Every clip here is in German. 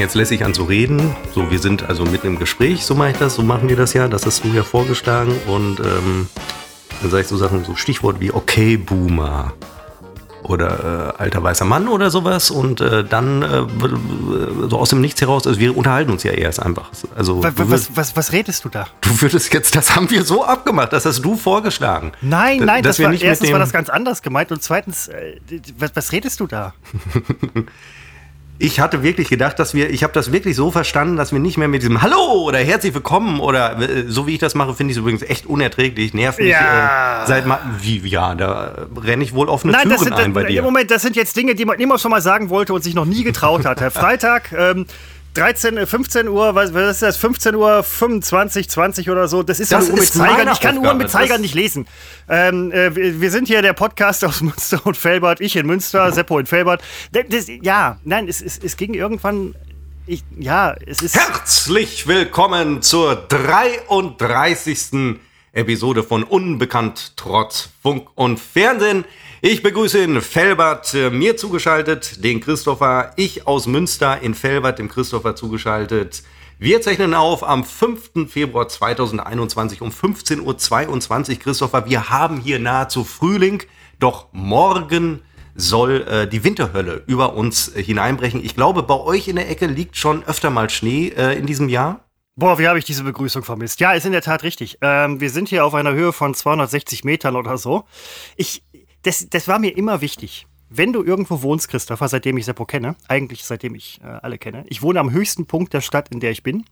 fange jetzt lässig an zu reden. So, wir sind also mitten im Gespräch, so mache ich das, so machen wir das ja. Das hast du ja vorgeschlagen. Und ähm, dann sage ich so Sachen, so Stichwort wie okay, Boomer. Oder äh, alter weißer Mann oder sowas. Und äh, dann äh, so aus dem Nichts heraus, also wir unterhalten uns ja erst einfach. Also, was, was, was, was redest du da? Du würdest jetzt, das haben wir so abgemacht, das hast du vorgeschlagen. Nein, nein, das war, erstens war das ganz anders gemeint und zweitens, äh, was, was redest du da? ich hatte wirklich gedacht, dass wir, ich habe das wirklich so verstanden, dass wir nicht mehr mit diesem Hallo oder herzlich willkommen oder äh, so wie ich das mache, finde ich es übrigens echt unerträglich, nervt mich. Ja. Äh, seit mal, wie, ja, da renne ich wohl offene Nein, Türen das sind, ein bei dir. Moment, das sind jetzt Dinge, die man immer schon mal sagen wollte und sich noch nie getraut hat. Herr Freitag, ähm, 13, 15 äh, Uhr, was, was ist das? 15 Uhr 25, 20 oder so. Das ist Das eine Uhr mit Zeigern. Ich kann Aufgabe. Uhren mit Zeigern nicht lesen. Ähm, äh, wir wir sind hier der Podcast aus Münster und Felbert. Ich in Münster, Seppo in Felbert. Das, das, ja, nein, es, es, es ging irgendwann. Ich, ja, es ist. Herzlich willkommen zur 33. Episode von Unbekannt trotz Funk und Fernsehen. Ich begrüße in Felbert äh, mir zugeschaltet den Christopher, ich aus Münster in Felbert dem Christopher zugeschaltet. Wir zeichnen auf am 5. Februar 2021 um 15.22 Uhr. Christopher, wir haben hier nahezu Frühling, doch morgen soll äh, die Winterhölle über uns äh, hineinbrechen. Ich glaube, bei euch in der Ecke liegt schon öfter mal Schnee äh, in diesem Jahr. Boah, wie habe ich diese Begrüßung vermisst? Ja, ist in der Tat richtig. Ähm, wir sind hier auf einer Höhe von 260 Metern oder so. Ich, das, das war mir immer wichtig. Wenn du irgendwo wohnst, Christopher, seitdem ich Seppo kenne, eigentlich seitdem ich äh, alle kenne, ich wohne am höchsten Punkt der Stadt, in der ich bin.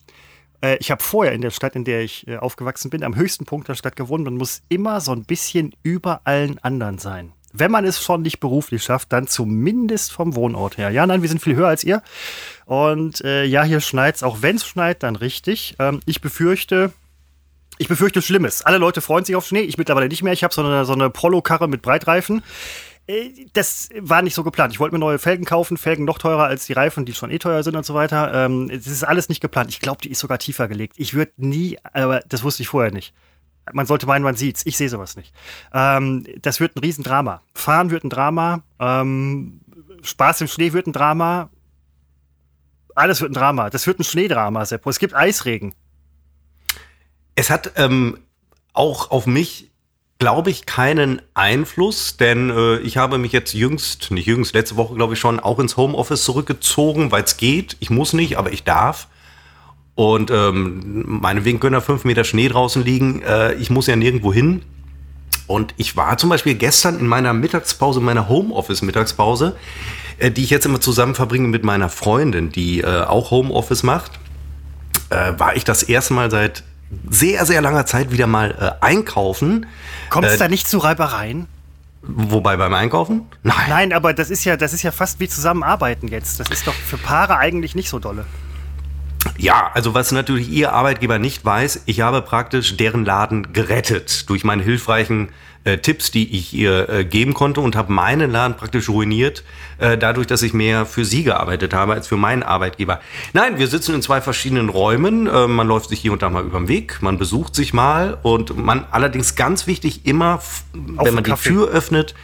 Äh, ich habe vorher in der Stadt, in der ich äh, aufgewachsen bin, am höchsten Punkt der Stadt gewohnt. Man muss immer so ein bisschen über allen anderen sein. Wenn man es schon nicht beruflich schafft, dann zumindest vom Wohnort her. Ja, nein, wir sind viel höher als ihr. Und äh, ja, hier schneit's. Auch wenn es schneit, dann richtig. Ähm, ich befürchte, ich befürchte Schlimmes. Alle Leute freuen sich auf Schnee. Ich mittlerweile nicht mehr. Ich habe so eine, so eine Polo-Karre mit Breitreifen. Äh, Das war nicht so geplant. Ich wollte mir neue Felgen kaufen. Felgen noch teurer als die Reifen, die schon eh teuer sind und so weiter. Ähm, Es ist alles nicht geplant. Ich glaube, die ist sogar tiefer gelegt. Ich würde nie, aber das wusste ich vorher nicht. Man sollte meinen, man sieht's. Ich sehe sowas nicht. Ähm, das wird ein Riesendrama. Fahren wird ein Drama. Ähm, Spaß im Schnee wird ein Drama. Alles wird ein Drama. Das wird ein Schneedrama, Seppo. Es gibt Eisregen. Es hat ähm, auch auf mich, glaube ich, keinen Einfluss, denn äh, ich habe mich jetzt jüngst, nicht jüngst, letzte Woche, glaube ich schon, auch ins Homeoffice zurückgezogen, weil es geht. Ich muss nicht, aber ich darf. Und ähm, meinetwegen können da fünf Meter Schnee draußen liegen. Äh, ich muss ja nirgendwo hin. Und ich war zum Beispiel gestern in meiner Mittagspause, meiner Homeoffice-Mittagspause, äh, die ich jetzt immer zusammen verbringe mit meiner Freundin, die äh, auch Homeoffice macht, äh, war ich das erste Mal seit sehr, sehr langer Zeit wieder mal äh, einkaufen. Kommt es Äh, da nicht zu Reibereien? Wobei beim Einkaufen? Nein. Nein, aber das ist ja, das ist ja fast wie Zusammenarbeiten jetzt. Das ist doch für Paare eigentlich nicht so dolle. Ja, also was natürlich Ihr Arbeitgeber nicht weiß, ich habe praktisch deren Laden gerettet durch meine hilfreichen äh, Tipps, die ich ihr äh, geben konnte und habe meinen Laden praktisch ruiniert, äh, dadurch, dass ich mehr für Sie gearbeitet habe als für meinen Arbeitgeber. Nein, wir sitzen in zwei verschiedenen Räumen, äh, man läuft sich hier und da mal über den Weg, man besucht sich mal und man allerdings ganz wichtig immer, wenn man die Kaffee. Tür öffnet,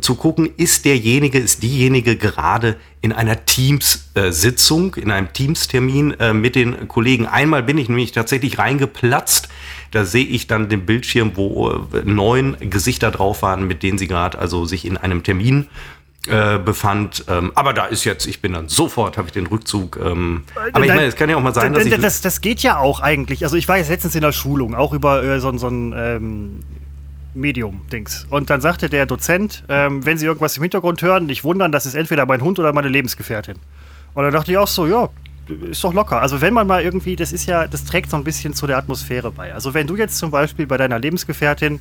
zu gucken, ist derjenige, ist diejenige gerade in einer Teams-Sitzung, in einem Teams-Termin äh, mit den Kollegen. Einmal bin ich nämlich tatsächlich reingeplatzt. Da sehe ich dann den Bildschirm, wo äh, neun Gesichter drauf waren, mit denen sie gerade also sich in einem Termin äh, befand. Ähm, aber da ist jetzt, ich bin dann sofort, habe ich den Rückzug. Ähm, aber ich meine, es kann ja auch mal sein, dass das, ich... das, das geht ja auch eigentlich. Also ich war jetzt letztens in der Schulung, auch über äh, so, so ein ähm, Medium-Dings. Und dann sagte der Dozent, ähm, wenn Sie irgendwas im Hintergrund hören, nicht wundern, das ist entweder mein Hund oder meine Lebensgefährtin. Und dann dachte ich auch so, ja, ist doch locker. Also wenn man mal irgendwie, das ist ja, das trägt so ein bisschen zu der Atmosphäre bei. Also wenn du jetzt zum Beispiel bei deiner Lebensgefährtin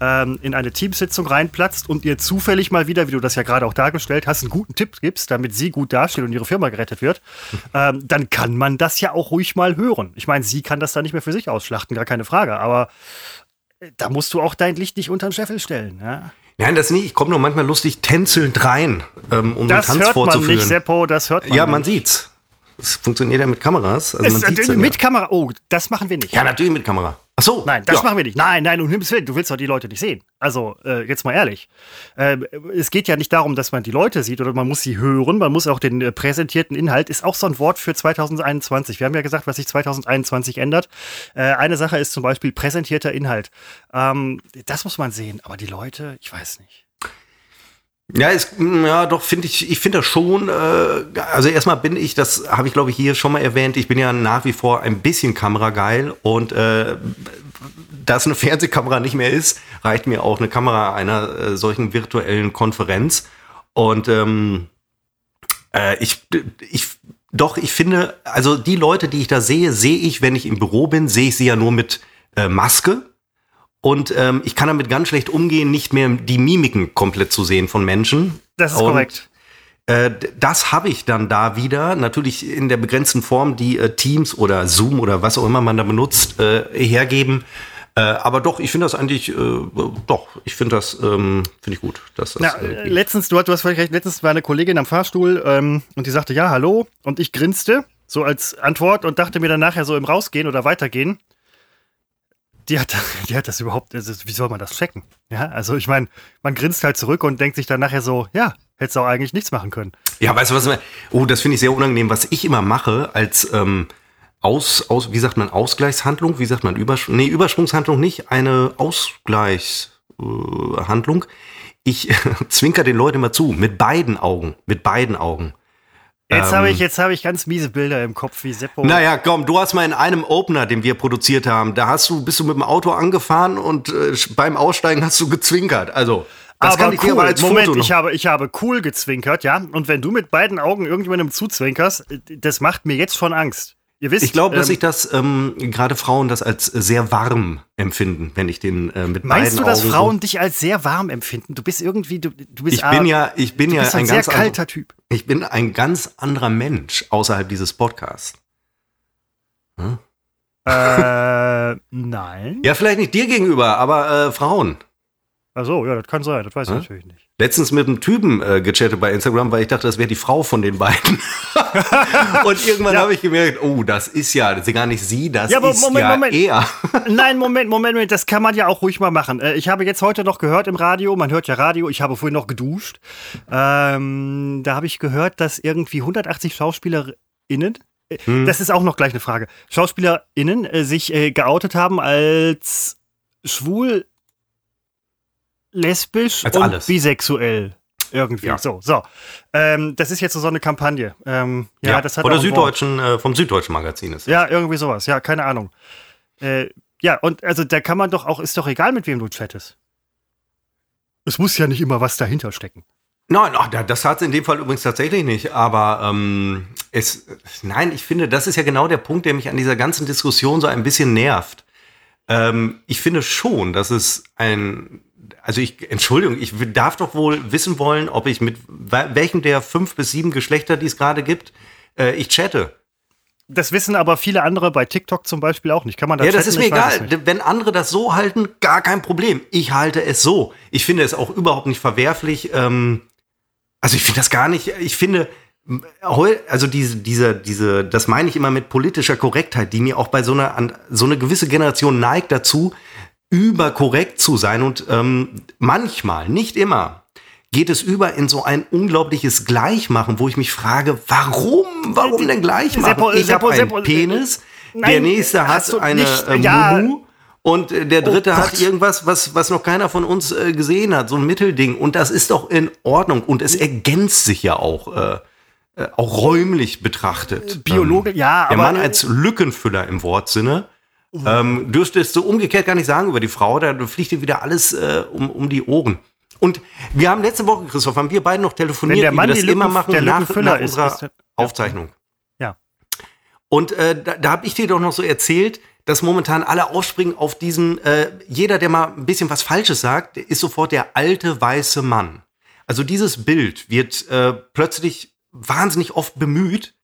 ähm, in eine Teamsitzung reinplatzt und ihr zufällig mal wieder, wie du das ja gerade auch dargestellt hast, einen guten Tipp gibst, damit sie gut dasteht und ihre Firma gerettet wird, ähm, dann kann man das ja auch ruhig mal hören. Ich meine, sie kann das dann nicht mehr für sich ausschlachten, gar keine Frage. Aber da musst du auch dein Licht nicht unter den Scheffel stellen. Ja? Nein, das nicht. Ich komme nur manchmal lustig tänzelnd rein, ähm, um Das einen Tanz hört man vorzuführen. nicht, Seppo, das hört man ja, man nicht. sieht's. Es funktioniert ja mit Kameras. Also man sieht's mit ja. Kamera, oh, das machen wir nicht. Ja, natürlich mit Kamera. Ach so. Nein, das ja. machen wir nicht. Nein, nein, um Himmels Willen, du willst doch die Leute nicht sehen. Also, äh, jetzt mal ehrlich. Äh, es geht ja nicht darum, dass man die Leute sieht oder man muss sie hören, man muss auch den äh, präsentierten Inhalt, ist auch so ein Wort für 2021. Wir haben ja gesagt, was sich 2021 ändert. Äh, eine Sache ist zum Beispiel präsentierter Inhalt. Ähm, das muss man sehen, aber die Leute, ich weiß nicht. Ja, ist, ja, doch, finde ich, ich finde das schon, äh, also erstmal bin ich, das habe ich glaube ich hier schon mal erwähnt, ich bin ja nach wie vor ein bisschen kamerageil und äh, dass eine Fernsehkamera nicht mehr ist, reicht mir auch eine Kamera einer äh, solchen virtuellen Konferenz. Und ähm, äh, ich, ich, doch, ich finde, also die Leute, die ich da sehe, sehe ich, wenn ich im Büro bin, sehe ich sie ja nur mit äh, Maske. Und ähm, ich kann damit ganz schlecht umgehen, nicht mehr die Mimiken komplett zu sehen von Menschen. Das ist und, korrekt. Äh, das habe ich dann da wieder, natürlich in der begrenzten Form, die äh, Teams oder Zoom oder was auch immer man da benutzt, äh, hergeben. Äh, aber doch, ich finde das eigentlich, äh, doch, ich finde das, ähm, finde ich gut. Dass das, ja, letztens, du, du hast völlig recht, letztens war eine Kollegin am Fahrstuhl ähm, und die sagte, ja, hallo, und ich grinste, so als Antwort und dachte mir dann nachher so im Rausgehen oder Weitergehen, die hat, die hat das überhaupt, also wie soll man das checken? Ja, also ich meine, man grinst halt zurück und denkt sich dann nachher so, ja, hättest du auch eigentlich nichts machen können. Ja, weißt du was? Oh, das finde ich sehr unangenehm. Was ich immer mache als ähm, aus, aus, wie sagt man, Ausgleichshandlung, wie sagt man, Übersch nee, Übersprungshandlung nicht, eine Ausgleichshandlung. Äh, ich zwinker den Leuten immer zu, mit beiden Augen, mit beiden Augen. Jetzt habe ich, ähm. hab ich ganz miese Bilder im Kopf, wie Seppo. Naja, komm, du hast mal in einem Opener, den wir produziert haben, da hast du, bist du mit dem Auto angefahren und äh, beim Aussteigen hast du gezwinkert. Also, das aber kann ich cool. als Moment, Foto ich habe, ich habe cool gezwinkert, ja. Und wenn du mit beiden Augen irgendjemandem zuzwinkerst, äh, das macht mir jetzt schon Angst. Ihr wisst, ich glaube, dass ähm, ich das ähm, gerade Frauen das als sehr warm empfinden, wenn ich den äh, mit Meinst du, dass Augen Frauen dich als sehr warm empfinden? Du bist irgendwie, du, du bist. Ich bin ja, ich bin ja ein, ein sehr kalter andere, Typ. Ich bin ein ganz anderer Mensch außerhalb dieses Podcasts. Hm? Äh, nein. Ja, vielleicht nicht dir gegenüber, aber äh, Frauen. Ach so, ja, das kann sein, das weiß hm? ich natürlich nicht. Letztens mit einem Typen äh, gechattet bei Instagram, weil ich dachte, das wäre die Frau von den beiden. und irgendwann ja. habe ich gemerkt, oh, das ist ja, das ist gar nicht sie, das ja, aber ist Moment, ja Moment. er. Nein, Moment, Moment, Moment, das kann man ja auch ruhig mal machen. Äh, ich habe jetzt heute noch gehört im Radio, man hört ja Radio, ich habe vorhin noch geduscht. Ähm, da habe ich gehört, dass irgendwie 180 SchauspielerInnen äh, hm. Das ist auch noch gleich eine Frage. SchauspielerInnen äh, sich äh, geoutet haben als schwul, lesbisch Als und alles. bisexuell. Irgendwie. Ja. So, so. Ähm, das ist jetzt so eine Kampagne. Ähm, ja, ja, das hat Oder Süddeutschen, äh, vom Süddeutschen Magazin ist das. Ja, irgendwie sowas. Ja, keine Ahnung. Äh, ja, und also da kann man doch auch, ist doch egal, mit wem du chattest. Es muss ja nicht immer was dahinter stecken. Nein, das hat es in dem Fall übrigens tatsächlich nicht. Aber ähm, es, nein, ich finde, das ist ja genau der Punkt, der mich an dieser ganzen Diskussion so ein bisschen nervt. Ähm, ich finde schon, dass es ein also ich, Entschuldigung, ich darf doch wohl wissen wollen, ob ich mit welchem der fünf bis sieben Geschlechter, die es gerade gibt, äh, ich chatte. Das wissen aber viele andere bei TikTok zum Beispiel auch nicht. Kann man das Ja, das ist mir egal. Wenn andere das so halten, gar kein Problem. Ich halte es so. Ich finde es auch überhaupt nicht verwerflich. Ähm, also ich finde das gar nicht. Ich finde, also diese, diese, diese, das meine ich immer mit politischer Korrektheit, die mir auch bei so einer, so eine gewisse Generation neigt dazu, überkorrekt zu sein und ähm, manchmal, nicht immer, geht es über in so ein unglaubliches Gleichmachen, wo ich mich frage, warum? Warum denn Gleichmachen? ich habe einen Seppo, Penis, nein, der nächste hat eine nicht, äh, ja. und der dritte oh hat irgendwas, was, was noch keiner von uns äh, gesehen hat, so ein Mittelding. Und das ist doch in Ordnung und es ergänzt sich ja auch. Äh, äh auch räumlich betrachtet. Biologe, ähm, ja, aber. Der Mann als Lückenfüller im Wortsinne. Ähm, dürftest du umgekehrt gar nicht sagen über die Frau, da fliegt dir wieder alles äh, um, um die Ohren. Und wir haben letzte Woche, Christoph, haben wir beide noch telefoniert, Wenn der Mann wie wir das immer machen, nach, nach unserer ist, ist, Aufzeichnung. Ja. Und äh, da, da habe ich dir doch noch so erzählt, dass momentan alle aufspringen auf diesen, äh, jeder, der mal ein bisschen was Falsches sagt, ist sofort der alte weiße Mann. Also dieses Bild wird äh, plötzlich wahnsinnig oft bemüht,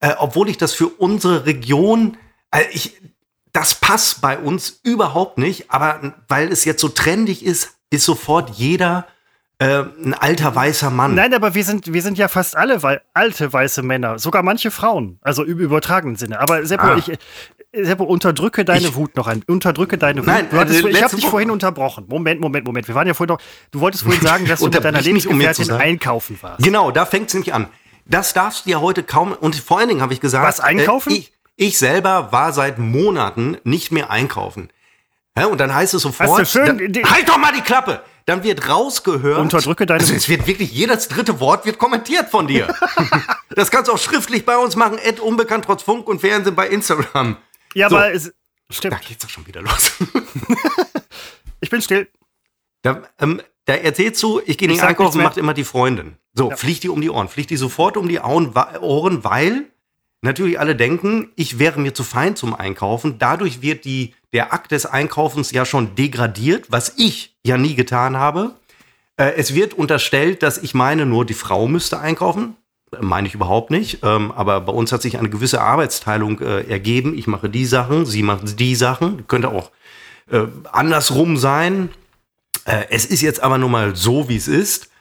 äh, obwohl ich das für unsere Region, äh, ich, das passt bei uns überhaupt nicht, aber weil es jetzt so trendig ist, ist sofort jeder äh, ein alter weißer Mann. Nein, aber wir sind, wir sind ja fast alle wei alte weiße Männer, sogar manche Frauen, also im übertragenen Sinne. Aber Seppo, ah. ich, Seppo, unterdrücke deine ich, Wut noch ein. Unterdrücke deine Wut. Nein, hattest, ich habe dich vorhin unterbrochen. Moment, Moment, Moment. Wir waren ja vorhin noch. Du wolltest vorhin sagen, dass du mit deiner Lebensgefährtin um einkaufen warst. Genau, da fängt es nämlich an. Das darfst du ja heute kaum. Und vor allen Dingen habe ich gesagt. Was einkaufen? Äh, ich, ich selber war seit Monaten nicht mehr einkaufen. Ja, und dann heißt es sofort. Schön, da, halt doch mal die Klappe! Dann wird rausgehört. Unterdrücke deine. Also es wird wirklich jedes dritte Wort wird kommentiert von dir. das kannst du auch schriftlich bei uns machen. Ed unbekannt trotz Funk und Fernsehen bei Instagram. Ja, so. aber es stimmt. Da geht's doch schon wieder los. ich bin still. Da, ähm, da erzählst du, ich gehe nicht einkaufen, macht immer die Freundin. So, ja. fliegt die um die Ohren. Fliegt die sofort um die Ohren, weil natürlich alle denken, ich wäre mir zu fein zum Einkaufen. Dadurch wird die, der Akt des Einkaufens ja schon degradiert, was ich ja nie getan habe. Äh, es wird unterstellt, dass ich meine, nur die Frau müsste einkaufen. Meine ich überhaupt nicht. Ähm, aber bei uns hat sich eine gewisse Arbeitsteilung äh, ergeben. Ich mache die Sachen, sie macht die Sachen. Könnte auch äh, andersrum sein. Äh, es ist jetzt aber nun mal so, wie es ist.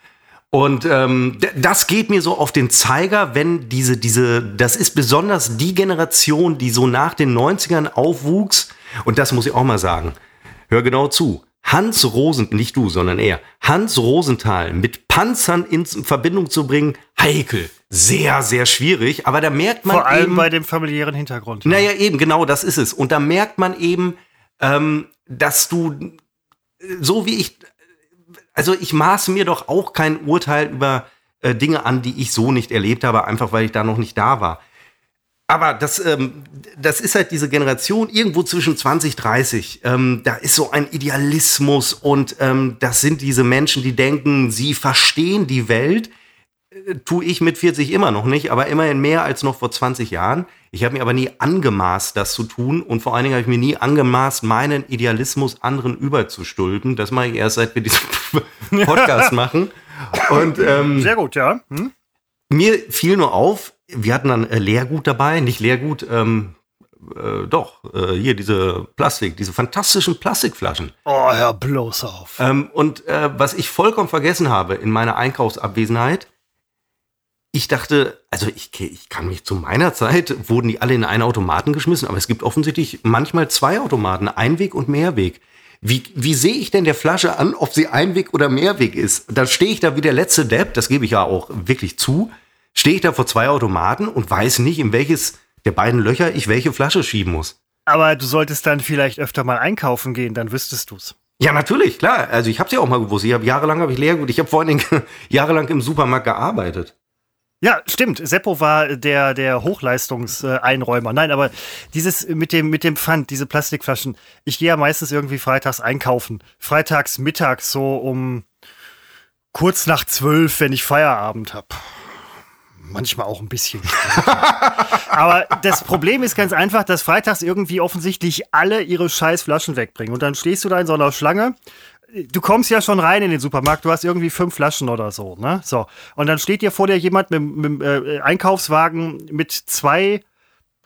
Und ähm, das geht mir so auf den Zeiger, wenn diese, diese, das ist besonders die Generation, die so nach den 90ern aufwuchs. Und das muss ich auch mal sagen. Hör genau zu. Hans Rosenthal, nicht du, sondern er, Hans Rosenthal mit Panzern in Verbindung zu bringen, heikel. Sehr, sehr schwierig. Aber da merkt man Vor allem eben, bei dem familiären Hintergrund. Naja, eben, genau, das ist es. Und da merkt man eben, ähm, dass du, so wie ich also ich maße mir doch auch kein Urteil über äh, Dinge an, die ich so nicht erlebt habe, einfach weil ich da noch nicht da war. Aber das, ähm, das ist halt diese Generation irgendwo zwischen 20, 30. Ähm, da ist so ein Idealismus und ähm, das sind diese Menschen, die denken, sie verstehen die Welt. Äh, tue ich mit 40 immer noch nicht, aber immerhin mehr als noch vor 20 Jahren. Ich habe mir aber nie angemaßt, das zu tun und vor allen Dingen habe ich mir nie angemaßt, meinen Idealismus anderen überzustülpen. Das mache ich erst seit wir diesen Podcast machen. Und, ähm, Sehr gut, ja. Hm? Mir fiel nur auf, wir hatten dann äh, Leergut dabei, nicht Leergut, ähm, äh, doch, äh, hier diese Plastik, diese fantastischen Plastikflaschen. Oh, hör bloß auf. Ähm, und äh, was ich vollkommen vergessen habe in meiner Einkaufsabwesenheit, ich dachte, also ich, ich kann mich zu meiner Zeit, wurden die alle in einen Automaten geschmissen, aber es gibt offensichtlich manchmal zwei Automaten, Einweg und Mehrweg. Wie, wie sehe ich denn der Flasche an, ob sie Einweg oder Mehrweg ist? Da stehe ich da wie der letzte Depp, das gebe ich ja auch wirklich zu, stehe ich da vor zwei Automaten und weiß nicht, in welches der beiden Löcher ich welche Flasche schieben muss. Aber du solltest dann vielleicht öfter mal einkaufen gehen, dann wüsstest du's. Ja, natürlich, klar. Also ich habe es ja auch mal gewusst. Ich habe jahrelang habe ich Leergut. Ich habe vor allen Dingen jahrelang im Supermarkt gearbeitet. Ja, stimmt. Seppo war der, der Hochleistungseinräumer. Nein, aber dieses mit dem, mit dem Pfand, diese Plastikflaschen. Ich gehe ja meistens irgendwie freitags einkaufen. Freitags mittags so um kurz nach zwölf, wenn ich Feierabend habe. Manchmal auch ein bisschen. aber das Problem ist ganz einfach, dass freitags irgendwie offensichtlich alle ihre scheiß Flaschen wegbringen. Und dann stehst du da in so einer Schlange du kommst ja schon rein in den Supermarkt, du hast irgendwie fünf Flaschen oder so, ne? So. Und dann steht dir vor dir jemand mit, mit äh, Einkaufswagen mit zwei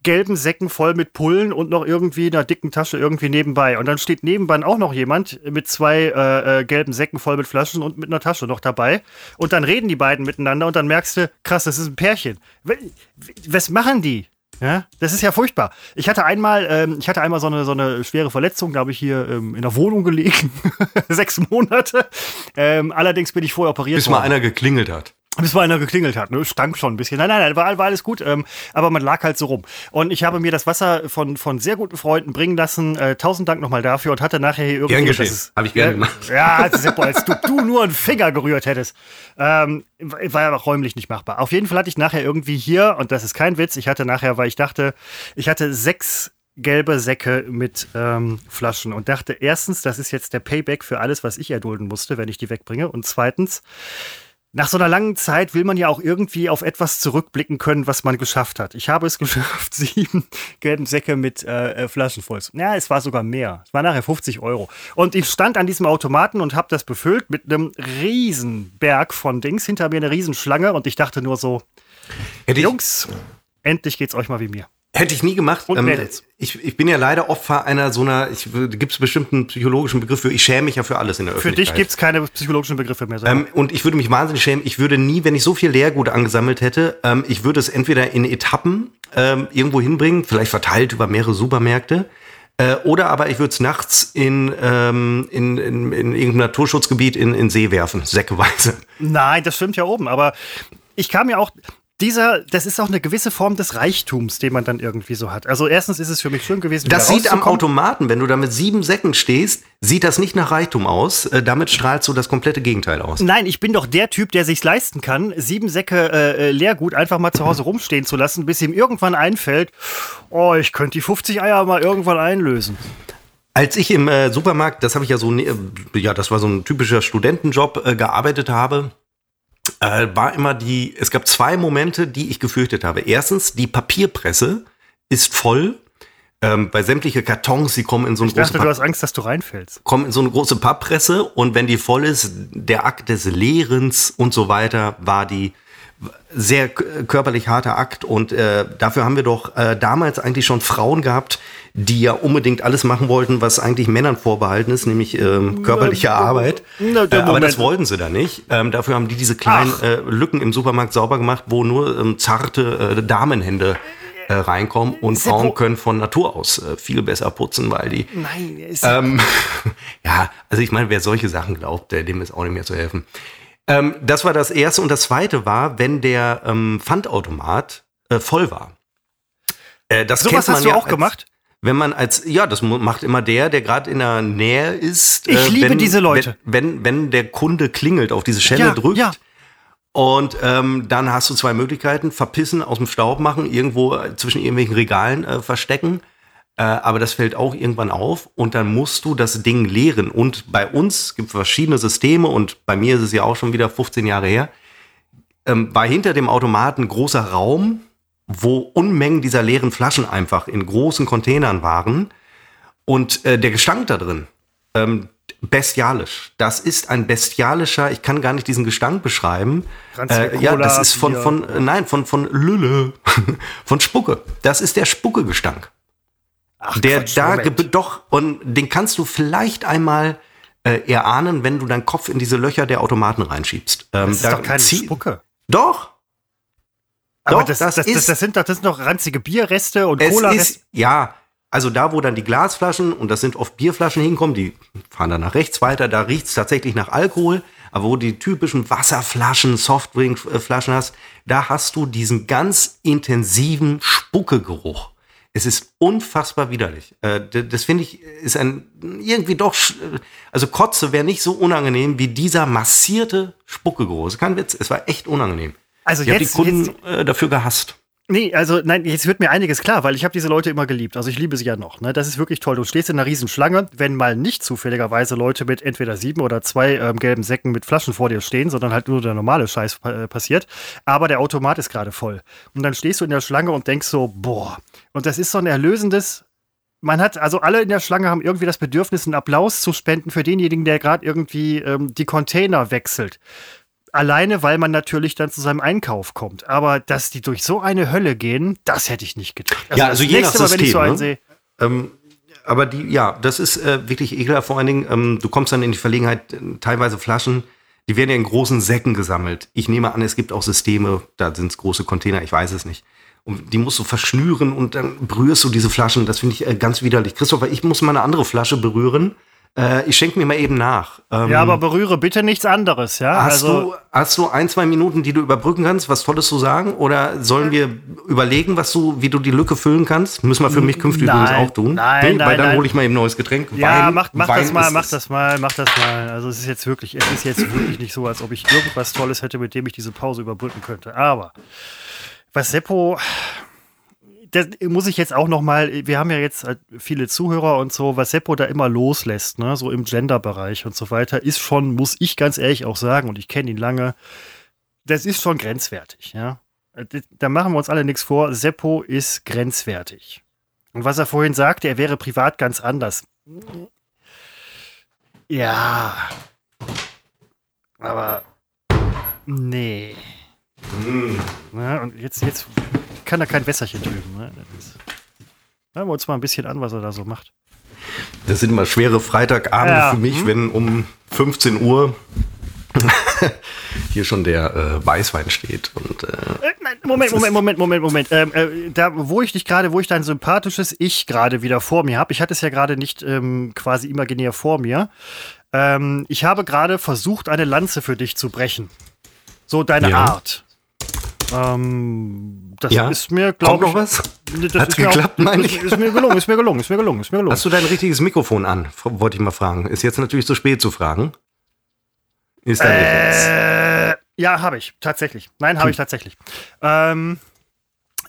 gelben Säcken voll mit Pullen und noch irgendwie einer dicken Tasche irgendwie nebenbei. Und dann steht nebenbei auch noch jemand mit zwei äh, äh, gelben Säcken voll mit Flaschen und mit einer Tasche noch dabei. Und dann reden die beiden miteinander und dann merkst du, krass, das ist ein Pärchen. Was machen die? Ja, das ist ja furchtbar. Ich hatte einmal, ähm, ich hatte einmal so eine, so eine schwere Verletzung, da habe ich hier ähm, in der Wohnung gelegen, sechs Monate. Ähm, allerdings bin ich vorher operiert Bis worden. mal einer geklingelt hat. Bis mal einer geklingelt hat, ne? Stank schon ein bisschen. Nein, nein, nein, war, war alles gut, ähm, aber man lag halt so rum. Und ich habe mir das Wasser von, von sehr guten Freunden bringen lassen. Äh, tausend Dank nochmal dafür und hatte nachher hier irgendwie. Gern geschehen. Habe ich gerne gemacht. Ja, als, als du, du nur einen Finger gerührt hättest. Ähm, war ja auch räumlich nicht machbar. Auf jeden Fall hatte ich nachher irgendwie hier, und das ist kein Witz, ich hatte nachher, weil ich dachte, ich hatte sechs gelbe Säcke mit ähm, Flaschen und dachte erstens, das ist jetzt der Payback für alles, was ich erdulden musste, wenn ich die wegbringe. Und zweitens, nach so einer langen Zeit will man ja auch irgendwie auf etwas zurückblicken können, was man geschafft hat. Ich habe es geschafft, sieben gelben Säcke mit äh, äh, Flaschen voll. Ja, es war sogar mehr. Es war nachher 50 Euro. Und ich stand an diesem Automaten und habe das befüllt mit einem riesen Berg von Dings. Hinter mir eine riesen Schlange und ich dachte nur so, Hätte Jungs, endlich geht's euch mal wie mir. Hätte ich nie gemacht. Und Ähm, ich, ich bin ja leider Opfer einer so einer, ich gibt es bestimmten psychologischen Begriff für, ich schäme mich ja für alles in der Für Öffentlichkeit. dich gibt es keine psychologischen Begriffe mehr. Ähm, und ich würde mich wahnsinnig schämen. Ich würde nie, wenn ich so viel Lehrgut angesammelt hätte, ähm, ich würde es entweder in Etappen ähm, irgendwo hinbringen, vielleicht verteilt über mehrere Supermärkte, äh, oder aber ich würde es nachts in, ähm, in, in, in irgendeinem Naturschutzgebiet in, in See werfen, säckeweise. Nein, das stimmt ja oben. Aber ich kam ja auch. Dieser, das ist auch eine gewisse Form des Reichtums, den man dann irgendwie so hat. Also erstens ist es für mich schön gewesen, Das sieht am. Automaten, wenn du da mit sieben Säcken stehst, sieht das nicht nach Reichtum aus. Äh, damit strahlst du das komplette Gegenteil aus. Nein, ich bin doch der Typ, der sich's leisten kann, sieben Säcke äh, äh, Leergut einfach mal zu Hause rumstehen zu lassen, bis ihm irgendwann einfällt, oh, ich könnte die 50 Eier mal irgendwann einlösen. Als ich im äh, Supermarkt, das habe ich ja so, ne- ja, das war so ein typischer Studentenjob, äh, gearbeitet habe, äh, war immer die, es gab zwei Momente, die ich gefürchtet habe. Erstens, die Papierpresse ist voll. Ähm, bei sämtliche Kartons, die kommen in so eine Ich dachte, große du hast Angst, dass du reinfällst. kommen in so eine große Papppresse und wenn die voll ist, der Akt des Lehrens und so weiter war die sehr körperlich harter Akt und äh, dafür haben wir doch äh, damals eigentlich schon Frauen gehabt, die ja unbedingt alles machen wollten, was eigentlich Männern vorbehalten ist, nämlich ähm, körperliche Arbeit. na, Äh, aber das wollten sie da nicht. Ähm, dafür haben die diese kleinen äh, Lücken im Supermarkt sauber gemacht, wo nur ähm, zarte äh, Damenhände äh, reinkommen und Seppo. Frauen können von Natur aus äh, viel besser putzen, weil die Nein, ist, ähm, ja, also ich meine, wer solche Sachen glaubt, der, dem ist auch nicht mehr zu helfen. Ähm, das war das erste. Und das zweite war, wenn der ähm, Pfandautomat äh, voll war. Äh, das sowas hast du ja auch als, gemacht? Wenn man als, ja, das macht immer der, der gerade in der Nähe ist. Ich liebe diese Leute. Wenn, wenn, wenn der Kunde klingelt, auf diese Schelle Ja, drückt. ja. Und ähm, dann hast du zwei Möglichkeiten: verpissen, aus dem Staub machen, irgendwo äh, zwischen irgendwelchen Regalen äh, verstecken. Äh, aber das fällt auch irgendwann auf und dann musst du das Ding leeren. Und bei uns gibt es verschiedene Systeme und bei mir ist es ja auch schon wieder 15 Jahre her. Ähm, war hinter dem Automaten großer Raum, wo Unmengen dieser leeren Flaschen einfach in großen Containern waren. Und äh, der Gestank da drin, ähm, bestialisch. Das ist ein bestialischer, ich kann gar nicht diesen Gestank beschreiben. Äh, ja, das ist von, von, äh, nein, von, von Lülle, von Spucke. Das ist der Spucke-Gestank. Ach, Der Quatsch, da, doch, und den kannst du vielleicht einmal äh, erahnen, wenn du deinen Kopf in diese Löcher der Automaten reinschiebst. Ähm, Das ist da doch keine zieh- Spucke. Doch, Aber Doch, das, das das, ist- das, sind doch, das sind doch ranzige Bierreste und es Cola-Reste. ist, ja, also da, wo dann die Glasflaschen, und das sind oft Bierflaschen hinkommen, die fahren dann nach rechts weiter, da riecht's tatsächlich nach Alkohol, aber wo die typischen Wasserflaschen, Softdrinkflaschen hast, da hast du diesen ganz intensiven Spuckegeruch. Es ist unfassbar widerlich. Äh, das finde ich, ist ein irgendwie doch, also Kotze wäre nicht so unangenehm wie dieser massierte Spuckegeruch. Kein Witz, es war echt unangenehm. Also Ich habe die jetzt, Kunden jetzt, äh, dafür gehasst. Nee, also nein, jetzt wird mir einiges klar, weil ich habe diese Leute immer geliebt. Also ich liebe sie ja noch. Ne? Das ist wirklich toll. Du stehst in einer Riesenschlange, wenn mal nicht zufälligerweise Leute mit entweder sieben oder zwei ähm, gelben Säcken mit Flaschen vor dir stehen, sondern halt nur der normale Scheiß äh, passiert. Aber der Automat ist gerade voll. Und dann stehst du in der Schlange und denkst so, boah. Und das ist so ein erlösendes. Man hat, also alle in der Schlange haben irgendwie das Bedürfnis, einen Applaus zu spenden für denjenigen, der gerade irgendwie ähm, die Container wechselt. Alleine, weil man natürlich dann zu seinem Einkauf kommt. Aber dass die durch so eine Hölle gehen, das hätte ich nicht getan. Ja, also das je nach Mal, wenn ich so System, einen ne? sehe. Ähm, aber die, ja, das ist äh, wirklich ekelhaft. Vor allen Dingen, ähm, du kommst dann in die Verlegenheit, äh, teilweise Flaschen, die werden ja in großen Säcken gesammelt. Ich nehme an, es gibt auch Systeme, da sind es große Container, ich weiß es nicht. Und die musst du verschnüren und dann berührst du diese Flaschen. Das finde ich äh, ganz widerlich. Christopher, ich muss mal eine andere Flasche berühren. Äh, ich schenke mir mal eben nach. Ähm, Ja, aber berühre bitte nichts anderes, ja? Hast, also, du, hast du ein, zwei Minuten, die du überbrücken kannst, was Tolles zu sagen? Oder sollen wir überlegen, was du, wie du die Lücke füllen kannst? Müssen wir für mich künftig Nein, übrigens auch tun. nein, Nee, nein, Weil dann hole ich mal eben ein neues Getränk. ja, Wein- mach, mach Wein das mal, mach das mal, mach das mal. Also es ist jetzt wirklich, es ist jetzt wirklich nicht so, als ob ich irgendwas Tolles hätte, mit dem ich diese Pause überbrücken könnte. Aber was Seppo, das muss ich jetzt auch noch mal, wir haben ja jetzt halt viele Zuhörer und so, was Seppo da immer loslässt, ne, so im Gender-Bereich und so weiter, ist schon, muss ich ganz ehrlich auch sagen, und ich kenne ihn lange, das ist schon grenzwertig, ja. Da machen wir uns alle nichts vor, Seppo ist grenzwertig. Und was er vorhin sagte, er wäre privat ganz anders. Ja. Aber nee. Hm. Na, und jetzt, jetzt kann da kein Wässerchen drüben. Ne? Ist, hören wir uns mal ein bisschen an, was er da so macht. Das sind immer schwere Freitagabende Ja. für mich, Hm? wenn um 15 Uhr hier schon der äh, Weißwein steht. Und äh, Äh, nein, Moment, Moment, Moment, Moment, Moment. Ähm, äh, da, wo ich dich gerade, wo ich dein sympathisches Ich gerade wieder vor mir habe, ich hatte es ja gerade nicht ähm, quasi imaginär vor mir. Ähm, ich habe gerade versucht, eine Lanze für dich zu brechen. So deine Ja. Art. Ähm, das ja, ist mir, glaube noch ich. was? Ist mir auch- geklappt, meine ich? ist mir gelungen, ist mir gelungen, ist mir gelungen, ist mir gelungen. Hast du dein richtiges Mikrofon an? Wollte ich mal fragen. Ist jetzt natürlich zu spät zu fragen. Ist nichts? Äh, ja, habe ich, tatsächlich. Nein, habe ich tatsächlich. Ähm,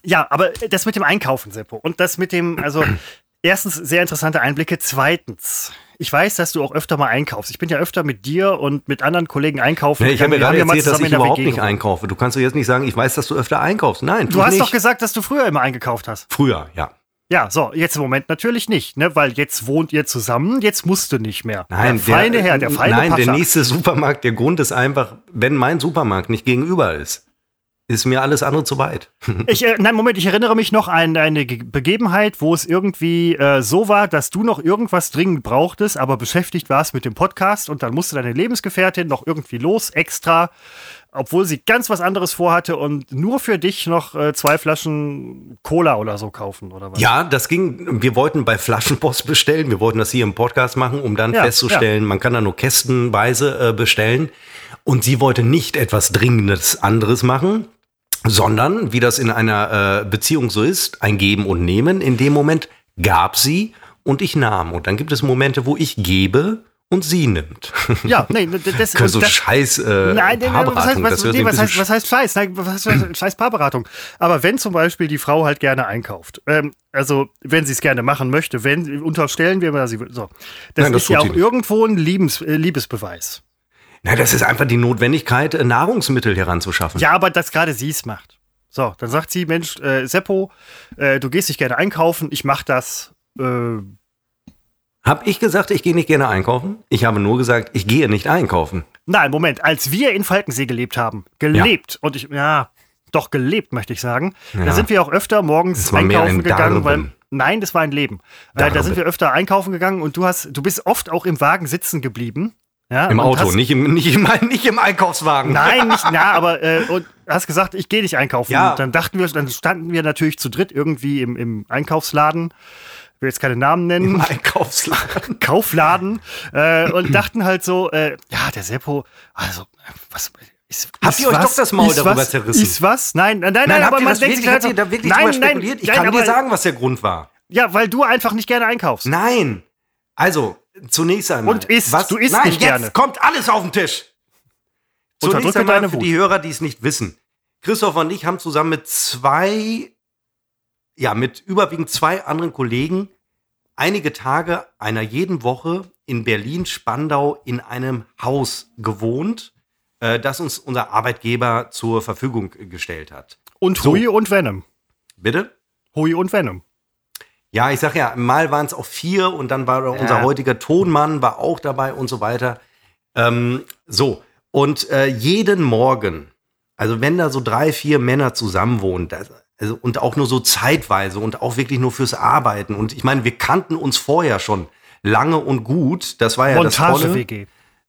ja, aber das mit dem Einkaufen, Seppo. Und das mit dem, also, erstens sehr interessante Einblicke. Zweitens, ich weiß, dass du auch öfter mal einkaufst. Ich bin ja öfter mit dir und mit anderen Kollegen einkaufen. Nee, ich habe mir gerade erzählt, dass ich der überhaupt WG nicht einkaufe. Du kannst doch jetzt nicht sagen, ich weiß, dass du öfter einkaufst. Nein, Du hast nicht. doch gesagt, dass du früher immer eingekauft hast. Früher, ja. Ja, so, jetzt im Moment natürlich nicht, ne? Weil jetzt wohnt ihr zusammen, jetzt musst du nicht mehr. Nein, der feine Herr, der feine Nein, Pascha. der nächste Supermarkt, der Grund ist einfach, wenn mein Supermarkt nicht gegenüber ist, ist mir alles andere zu weit. Ich, äh, nein, Moment, ich erinnere mich noch an eine Ge Begebenheit, wo es irgendwie äh, so war, dass du noch irgendwas dringend brauchtest, aber beschäftigt warst mit dem Podcast und dann musste deine Lebensgefährtin noch irgendwie los, extra, obwohl sie ganz was anderes vorhatte und nur für dich noch äh, zwei Flaschen Cola oder so kaufen oder was. Ja, das ging, wir wollten bei Flaschenpost bestellen, wir wollten das hier im Podcast machen, um dann Ja, festzustellen, man kann da nur kästenweise äh, bestellen. Und sie wollte nicht etwas Dringendes anderes machen, sondern, wie das in einer äh, Beziehung so ist, ein Geben und Nehmen. In dem Moment gab sie und ich nahm. Und dann gibt es Momente, wo ich gebe und sie nimmt. Ja, nee, das, Können so das, scheiß äh, Nein, nee, was heißt, Paarberatung, was, nee, was, heißt, was heißt Scheiß? Nein, was heißt Scheiß Paarberatung? Aber wenn zum Beispiel die Frau halt gerne einkauft, ähm, also wenn sie es gerne machen möchte, wenn unterstellen wir mal, sie will- so, das, Nein, das ist ja auch irgendwo ein Liebes, äh, Liebesbeweis. Na, das ist einfach die Notwendigkeit, äh, Nahrungsmittel heranzuschaffen. Ja, aber dass gerade sie es macht. So, dann sagt sie, Mensch, äh, Seppo, äh, du gehst dich gerne einkaufen, ich mach das. Äh, Hab ich gesagt, ich gehe nicht gerne einkaufen? Ich habe nur gesagt, ich gehe nicht einkaufen. Nein, Moment, als wir in Falkensee gelebt haben, gelebt, und ich, ja, doch gelebt, möchte ich sagen, da Ja. sind wir auch öfter morgens einkaufen ein gegangen, weil, Darben. nein, das war ein Leben. Äh, da Darben. sind wir öfter einkaufen gegangen und du hast, du bist oft auch im Wagen sitzen geblieben. Ja, Im Auto, hast, nicht, im, nicht, im, nicht im Einkaufswagen. Nein, nicht, na, aber äh, und hast gesagt, ich gehe nicht einkaufen. Ja. Und dann dachten wir, dann standen wir natürlich zu dritt irgendwie im, im Einkaufsladen. Ich will jetzt keine Namen nennen. Im Einkaufsladen. Kaufladen äh, und dachten halt so, äh, ja, der Seppo, also, was ist, Habt ihr euch was, doch das Maul darüber was, zerrissen? Ist was? Nein, nein, nein, Nein, aber man denkt sich halt so, ihr da wirklich nein, nein, spekuliert? Ich nein, kann aber, dir sagen, was der Grund war. Ja, weil du einfach nicht gerne einkaufst. Nein. Also, zunächst einmal. Und isst. Was, Du isst Nein, nicht jetzt gerne. kommt alles auf den Tisch. Zunächst einmal für Wut. die Hörer, die es nicht wissen. Christoph und ich haben zusammen mit zwei, ja, mit überwiegend zwei anderen Kollegen einige Tage einer jeden Woche in Berlin-Spandau in einem Haus gewohnt, äh, das uns unser Arbeitgeber zur Verfügung gestellt hat. Und So. Hui und Venom. Bitte? Hui und Venom. Ja, ich sag ja, mal waren es auch vier und dann war auch unser heutiger Tonmann war auch dabei und so weiter. Ähm, so, und äh, jeden Morgen, also wenn da so drei, vier Männer zusammen wohnen, das, also, und auch nur so zeitweise und auch wirklich nur fürs Arbeiten. Und ich meine, wir kannten uns vorher schon lange und gut. Das war ja das Tolle. Montage-WG.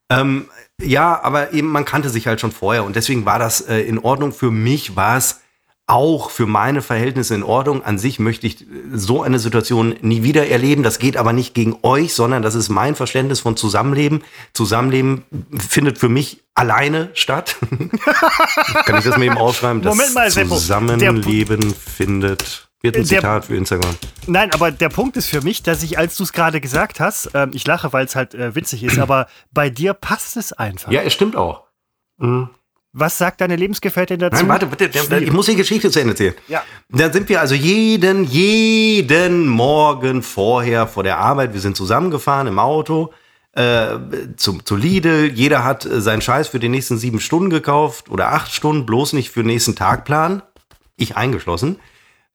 Ähm, ja, aber eben, man kannte sich halt schon vorher und deswegen war das äh, in Ordnung. Für mich war es auch für meine Verhältnisse in Ordnung. An sich möchte ich äh, so eine Situation nie wieder erleben. Das geht aber nicht gegen euch, sondern das ist mein Verständnis von Zusammenleben. Zusammenleben findet für mich alleine statt. Kann ich das mal eben aufschreiben? Moment mal. Zusammenleben findet. Wird ein Der- Zitat für Instagram. Nein, aber der Punkt ist für mich, dass ich, als du es gerade gesagt hast, ähm, ich lache, weil es halt äh, witzig ist, aber bei dir passt es einfach. Ja, es stimmt auch. Was sagt deine Lebensgefährtin dazu? Nein, warte, bitte, ich muss die Geschichte zu Ende erzählen. Ja. Da sind wir also jeden, jeden Morgen vorher vor der Arbeit, wir sind zusammengefahren im Auto äh, zum, zu Lidl. Jeder hat äh, seinen Scheiß für die nächsten sieben Stunden gekauft oder acht Stunden, bloß nicht für den nächsten Tagplan. Ich eingeschlossen.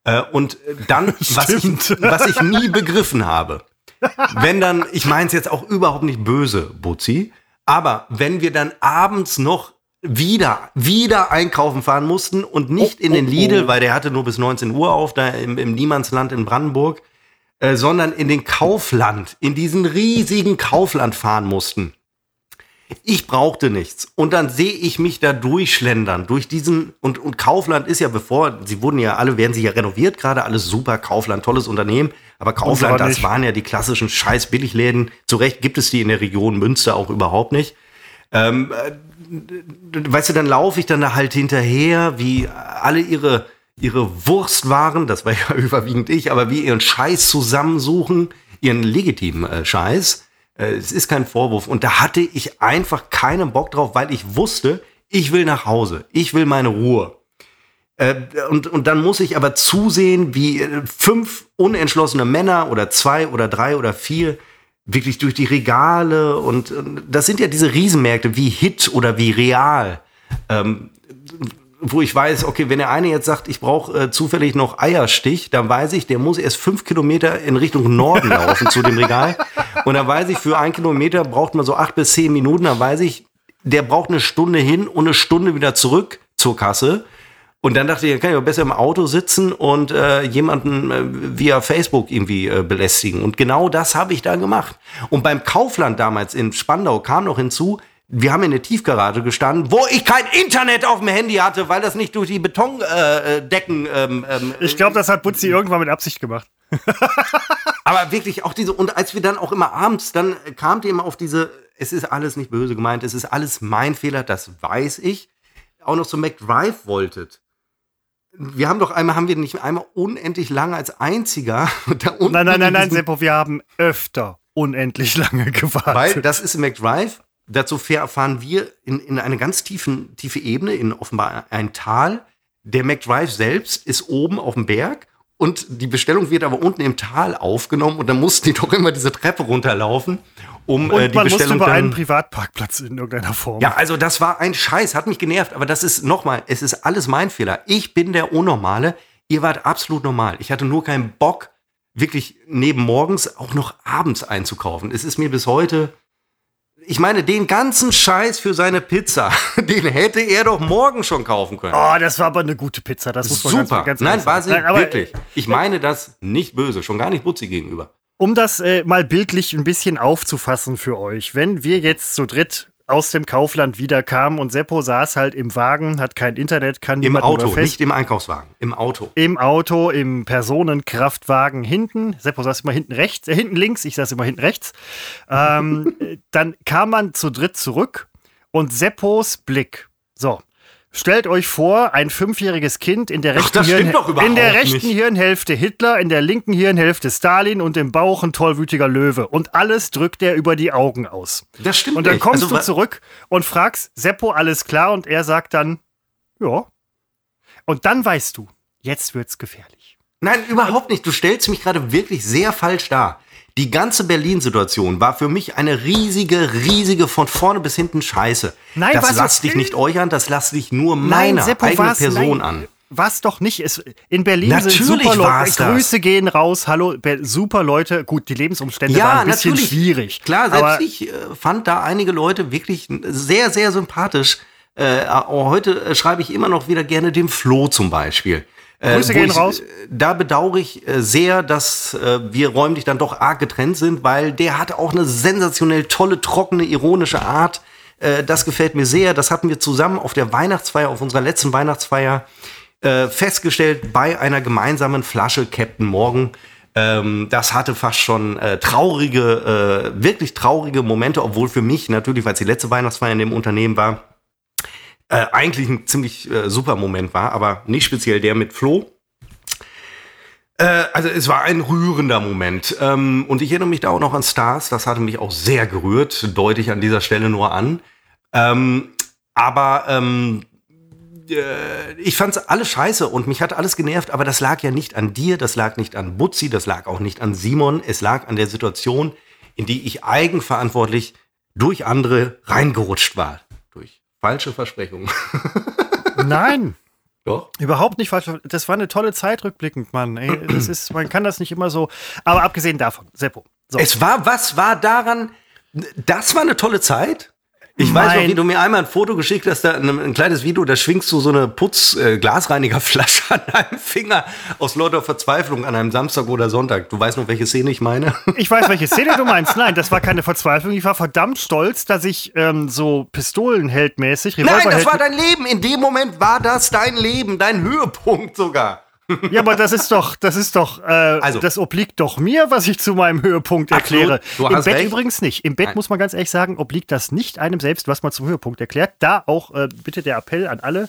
Äh, und dann, was ich, was ich nie begriffen habe, wenn dann, ich meine es jetzt auch überhaupt nicht böse, Butzi, aber wenn wir dann abends noch wieder, wieder einkaufen fahren mussten und nicht Oh, in den oh, Lidl, oh. weil der hatte nur bis 19 Uhr auf, da im, im Niemandsland in Brandenburg, äh, sondern in den Kaufland, in diesen riesigen Kaufland fahren mussten. Ich brauchte nichts. Und dann sehe ich mich da durchschlendern, durch diesen, und, und Kaufland ist ja bevor, sie wurden ja alle, werden sie ja renoviert, gerade alles super, Kaufland, tolles Unternehmen, aber Kaufland, das waren ja die klassischen scheiß Billigläden. Zu Recht gibt es die in der Region Münster auch überhaupt nicht. Ähm, äh, weißt du, dann laufe ich dann da halt hinterher, wie alle ihre, ihre Wurstwaren, das war ja überwiegend ich, aber wie ihren Scheiß zusammensuchen, ihren legitimen äh, Scheiß. Äh, es ist kein Vorwurf. Und da hatte ich einfach keinen Bock drauf, weil ich wusste, ich will nach Hause. Ich will meine Ruhe. Äh, und, und dann muss ich aber zusehen, wie fünf unentschlossene Männer oder zwei oder drei oder vier wirklich durch die Regale und das sind ja diese Riesenmärkte wie Hit oder wie Real, ähm, wo ich weiß, okay, wenn der eine jetzt sagt, ich brauche äh, zufällig noch Eierstich, dann weiß ich, der muss erst fünf Kilometer in Richtung Norden laufen zu dem Regal. Und dann weiß ich, für einen Kilometer braucht man so acht bis zehn Minuten, dann weiß ich, der braucht eine Stunde hin und eine Stunde wieder zurück zur Kasse. Und dann dachte ich, kann ich auch besser im Auto sitzen und äh, jemanden äh, via Facebook irgendwie äh, belästigen. Und genau das habe ich da gemacht. Und beim Kaufland damals in Spandau kam noch hinzu, wir haben in der Tiefgarage gestanden, wo ich kein Internet auf dem Handy hatte, weil das nicht durch die Betondecken. Äh, Decken, ähm, ähm, Ich glaube, das hat Butzi irgendwann mit Absicht gemacht. aber wirklich auch diese, und als wir dann auch immer abends, dann kam die immer auf diese, es ist alles nicht böse gemeint, es ist alles mein Fehler, das weiß ich, auch noch zu McDrive wolltet. Wir haben doch einmal, haben wir nicht einmal unendlich lange als einziger da unten. Nein, nein, nein, in nein, Seppo, wir haben öfter unendlich lange gewartet. Weil das ist im McDrive. Dazu fahr- fahren wir in, in eine ganz tiefen, tiefe Ebene, in offenbar ein Tal. Der McDrive selbst ist oben auf dem Berg und die Bestellung wird aber unten im Tal aufgenommen und dann mussten die doch immer diese Treppe runterlaufen, um Und äh, die man musste Bestellung über dann einen Privatparkplatz in irgendeiner Form. ja, also das war ein Scheiß, hat mich genervt, aber das ist nochmal, es ist alles mein Fehler. Ich bin der Unnormale, ihr wart absolut normal. Ich hatte nur keinen Bock, wirklich neben morgens auch noch abends einzukaufen. Es ist mir bis heute, ich meine, den ganzen Scheiß für seine Pizza, den hätte er doch morgen schon kaufen können. Oh, das war aber eine gute Pizza. Das muss man Super. ganz, ganz Nein, war sie Nein, aber, wirklich. Ich meine das nicht böse, schon gar nicht Butzi gegenüber. Um das äh, mal bildlich ein bisschen aufzufassen für euch, wenn wir jetzt zu dritt aus dem Kaufland wiederkamen und Seppo saß halt im Wagen, hat kein Internet, kann Im Auto, Fest- nicht im Einkaufswagen, im Auto. im Auto, im Personenkraftwagen hinten. Seppo saß immer hinten rechts, äh, hinten links, ich saß immer hinten rechts. Ähm, äh, dann kam man zu dritt zurück und Seppos Blick. So. Stellt euch vor, ein fünfjähriges Kind in der Ach, rechten, doch überhaupt in der rechten. Hirnhälfte Hitler, in der linken Hirnhälfte Stalin und im Bauch ein tollwütiger Löwe. Und alles drückt er über die Augen aus. Das stimmt Und dann kommst Also, du zurück und fragst Seppo, alles klar? Und er sagt dann, ja. Und dann weißt du, jetzt wird's gefährlich. Nein, überhaupt nicht. Du stellst mich gerade wirklich sehr falsch dar. Die ganze Berlin-Situation war für mich eine riesige, riesige von vorne bis hinten Scheiße. Nein, das was- lass dich nicht euch an, das lass dich nur meiner eigenen war's- Person nein, an. Was doch nicht. Es, in Berlin Natürlich sind super Leute. Grüße gehen raus. Hallo, super Leute. Gut, die Lebensumstände waren ein bisschen schwierig. Klar, selbst aber ich äh, fand da einige Leute wirklich sehr, sehr sympathisch. Äh, heute äh, schreibe ich immer noch wieder gerne dem Flo zum Beispiel. Äh, Grüße gehen ich, raus. äh, Da bedauere ich äh, sehr, dass wir räumlich dann doch arg getrennt sind, weil der hatte auch eine sensationell tolle, trockene, ironische Art. Das gefällt mir sehr. Das hatten wir zusammen auf der Weihnachtsfeier, auf unserer letzten Weihnachtsfeier festgestellt bei einer gemeinsamen Flasche Captain Morgan. Ähm, das hatte fast schon äh, traurige, äh, wirklich traurige Momente, obwohl für mich natürlich, weil es die letzte Weihnachtsfeier in dem Unternehmen war, äh, eigentlich ein ziemlich äh, super Moment war, aber nicht speziell der mit Flo. Äh, also es war ein rührender Moment. Ähm, und ich erinnere mich da auch noch an Stars, das hatte mich auch sehr gerührt, deute ich an dieser Stelle nur an. Ähm, aber ähm, äh, ich fand's alles scheiße und mich hat alles genervt, aber das lag ja nicht an dir, das lag nicht an Butzi, das lag auch nicht an Simon, es lag an der Situation, in die ich eigenverantwortlich durch andere reingerutscht war. Falsche Versprechungen. nein, Doch. überhaupt nicht falsch. Das war eine tolle Zeit rückblickend, Mann. Ey, das ist, man kann das nicht immer so. Aber abgesehen davon, Seppo. So. Es war, was war daran? Das war eine tolle Zeit. Ich weiß noch, wie du mir einmal ein Foto geschickt hast, da ein, ein kleines Video, da schwingst du so eine Putz-Glasreinigerflasche äh, an deinem Finger aus lauter Verzweiflung an einem Samstag oder Sonntag. Du weißt noch, welche Szene ich meine? Ich weiß, welche Szene du meinst. Nein, das war keine Verzweiflung. Ich war verdammt stolz, dass ich ähm, so Pistolenheldmäßig, Nein, das war dein Leben. In dem Moment war das dein Leben, dein Höhepunkt sogar. Ja, aber das ist doch, das ist doch, äh, also, das obliegt doch mir, was ich zu meinem Höhepunkt erkläre. Absolut, Im Bett recht. übrigens nicht. Im Bett Nein. muss man ganz ehrlich sagen, obliegt das nicht einem selbst, was man zum Höhepunkt erklärt. Da auch äh, bitte der Appell an alle: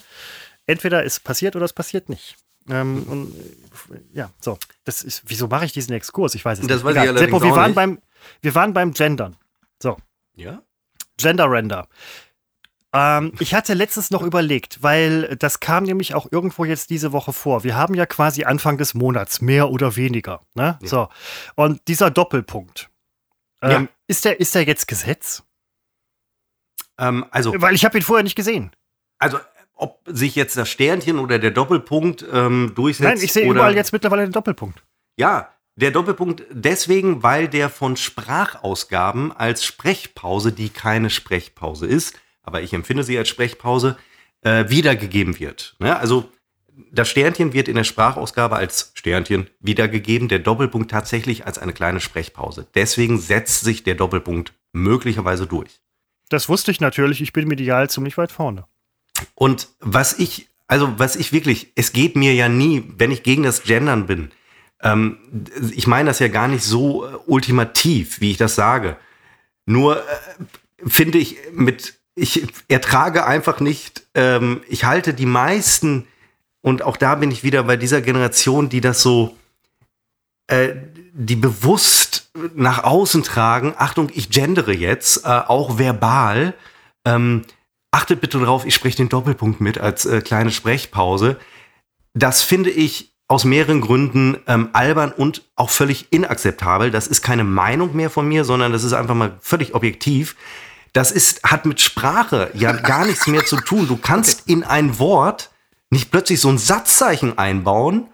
Entweder es passiert oder es passiert nicht. Ähm, und, äh, ja, so. Das ist, wieso mache ich diesen Exkurs? Ich weiß es das nicht. Weiß ich Seppo, wir waren nicht. beim, wir waren beim Gendern. So. Ja. Gender Render. Ähm, ich hatte letztens noch überlegt, weil das kam nämlich auch irgendwo jetzt diese Woche vor. Wir haben ja quasi Anfang des Monats, mehr oder weniger. Ne? Ja. So. Und dieser Doppelpunkt, ähm, ja. ist, der, ist der jetzt Gesetz? Ähm, also, weil ich habe ihn vorher nicht gesehen. Also ob sich jetzt das Sternchen oder der Doppelpunkt ähm, durchsetzt. Nein, ich sehe überall jetzt mittlerweile den Doppelpunkt. Ja, der Doppelpunkt deswegen, weil der von Sprachausgaben als Sprechpause, die keine Sprechpause ist, aber ich empfinde sie als Sprechpause, äh, wiedergegeben wird. Ne? Also das Sternchen wird in der Sprachausgabe als Sternchen wiedergegeben, der Doppelpunkt tatsächlich als eine kleine Sprechpause. Deswegen setzt sich der Doppelpunkt möglicherweise durch. Das wusste ich natürlich, ich bin medial ziemlich weit vorne. Und was ich, also was ich wirklich, es geht mir ja nie, wenn ich gegen das Gendern bin, ähm, ich meine das ja gar nicht so äh, ultimativ, wie ich das sage. Nur äh, finde ich mit ich ertrage einfach nicht, ähm, ich halte die meisten, und auch da bin ich wieder bei dieser Generation, die das so, äh, die bewusst nach außen tragen, Achtung, ich gendere jetzt, äh, auch verbal, ähm, achtet bitte darauf, ich spreche den Doppelpunkt mit als äh, kleine Sprechpause. Das finde ich aus mehreren Gründen ähm, albern und auch völlig inakzeptabel. Das ist keine Meinung mehr von mir, sondern das ist einfach mal völlig objektiv. Das ist, hat mit Sprache ja gar nichts mehr zu tun. Du kannst in ein Wort nicht plötzlich so ein Satzzeichen einbauen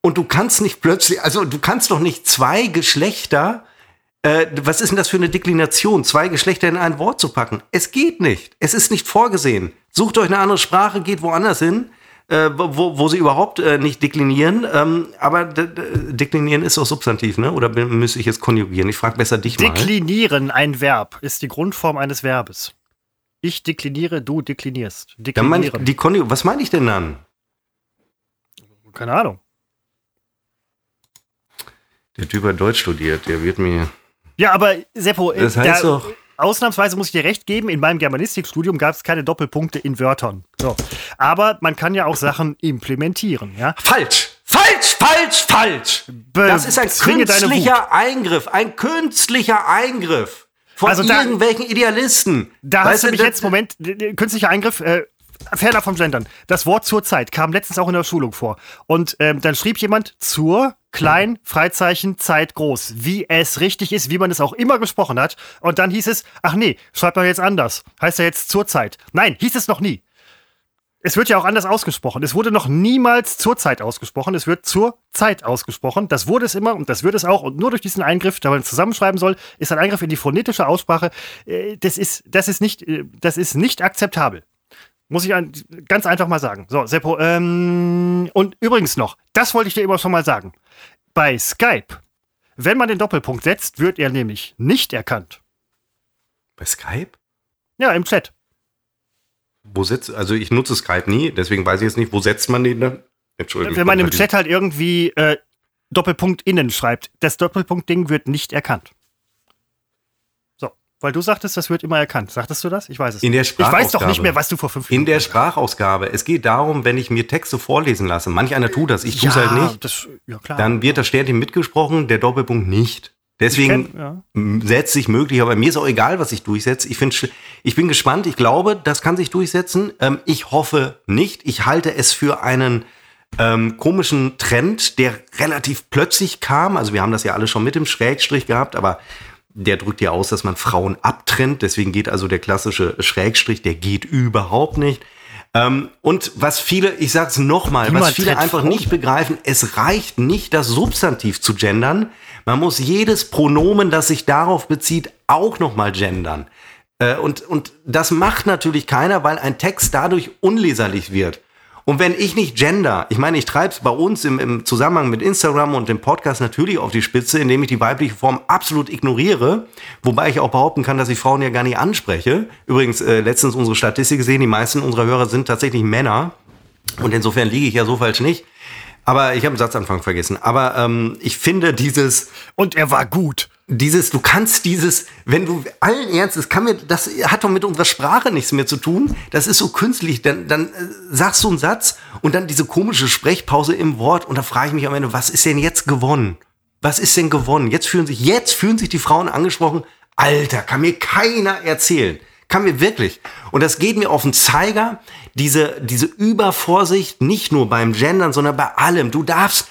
und du kannst nicht plötzlich, also du kannst doch nicht zwei Geschlechter, äh, was ist denn das für eine Deklination, zwei Geschlechter in ein Wort zu packen? Es geht nicht. Es ist nicht vorgesehen. Sucht euch eine andere Sprache, geht woanders hin äh, wo, wo sie überhaupt äh, nicht deklinieren. Ähm, aber deklinieren ist auch Substantiv, ne? Oder müsste ich jetzt konjugieren? Ich frage besser dich mal. Deklinieren, ein Verb, ist die Grundform eines Verbes. Ich dekliniere, du deklinierst. Deklinieren. Mein die Konju was meine ich denn dann? Keine Ahnung. Der Typ hat Deutsch studiert, der wird mir. Ja, aber Seppo, das heißt da, doch ausnahmsweise muss ich dir recht geben, in meinem Germanistikstudium gab es keine Doppelpunkte in Wörtern. So. Aber man kann ja auch Sachen implementieren, ja? Falsch! Falsch, falsch, falsch! Be das ist ein künstlicher Eingriff, ein künstlicher Eingriff von also da, irgendwelchen Idealisten. Da weißt hast du mich jetzt, Moment, künstlicher Eingriff, äh, ferner vom Gendern. Das Wort zur Zeit kam letztens auch in der Schulung vor. Und ähm, dann schrieb jemand zur klein, Freizeichen, Zeit groß. Wie es richtig ist, wie man es auch immer gesprochen hat. Und dann hieß es, ach nee, schreibt man jetzt anders. Heißt ja jetzt zur Zeit. Nein, hieß es noch nie. Es wird ja auch anders ausgesprochen. Es wurde noch niemals zur Zeit ausgesprochen. Es wird zur Zeit ausgesprochen. Das wurde es immer und das wird es auch. Und nur durch diesen Eingriff, da man es zusammenschreiben soll, ist ein Eingriff in die phonetische Aussprache. Äh, das ist, das ist nicht, äh, das ist nicht akzeptabel. Muss ich ganz einfach mal sagen. So, Seppo, ähm, und übrigens noch, das wollte ich dir immer schon mal sagen. Bei Skype, wenn man den Doppelpunkt setzt, wird er nämlich nicht erkannt. Bei Skype? Ja, im Chat. Wo setzt, also ich nutze Skype nie, deswegen weiß ich jetzt nicht, wo setzt man den dann? Entschuldigung. Wenn man im Chat halt irgendwie äh, Doppelpunkt innen schreibt, das Doppelpunkt-Ding wird nicht erkannt. Weil du sagtest, das wird immer erkannt. Sagtest du das? Ich weiß es in der nicht. Ich weiß doch nicht mehr, was du vor fünf Minuten In der Sprachausgabe. Es geht darum, wenn ich mir Texte vorlesen lasse. Manch einer tut das, ich tue es halt nicht. Das, ja, klar. Dann wird das Sternchen mitgesprochen, der Doppelpunkt nicht. Deswegen kenn, ja. setzt sich möglich, aber mir ist auch egal, was ich durchsetze. Ich, find, ich bin gespannt. Ich glaube, das kann sich durchsetzen. Ähm, ich hoffe nicht. Ich halte es für einen ähm, komischen Trend, der relativ plötzlich kam. Also wir haben das ja alle schon mit dem Schrägstrich gehabt, aber der drückt ja aus, dass man Frauen abtrennt. Deswegen geht also der klassische Schrägstrich, der geht überhaupt nicht. Ähm, und was viele, ich sag's nochmal, was viele einfach Frauen. nicht begreifen, es reicht nicht, das Substantiv zu gendern. Man muss jedes Pronomen, das sich darauf bezieht, auch nochmal gendern. Äh, und, und das macht natürlich keiner, weil ein Text dadurch unleserlich wird. Und wenn ich nicht gender, ich meine, ich treibe es bei uns im, im Zusammenhang mit Instagram und dem Podcast natürlich auf die Spitze, indem ich die weibliche Form absolut ignoriere, wobei ich auch behaupten kann, dass ich Frauen ja gar nicht anspreche. Übrigens, äh, letztens unsere Statistik gesehen, die meisten unserer Hörer sind tatsächlich Männer. Und insofern liege ich ja so falsch nicht. Aber ich habe den Satzanfang vergessen. Aber ähm, ich finde dieses. Und er war gut. Dieses, du kannst dieses, wenn du allen Ernstes, kann mir, das hat doch mit unserer Sprache nichts mehr zu tun. Das ist so künstlich. Dann, dann äh, sagst du einen Satz und dann diese komische Sprechpause im Wort und da frage ich mich am Ende, was ist denn jetzt gewonnen? Was ist denn gewonnen? Jetzt fühlen sich, jetzt fühlen sich die Frauen angesprochen. Alter, kann mir keiner erzählen. Kann mir wirklich. Und das geht mir auf den Zeiger, diese, diese Übervorsicht, nicht nur beim Gendern, sondern bei allem. Du darfst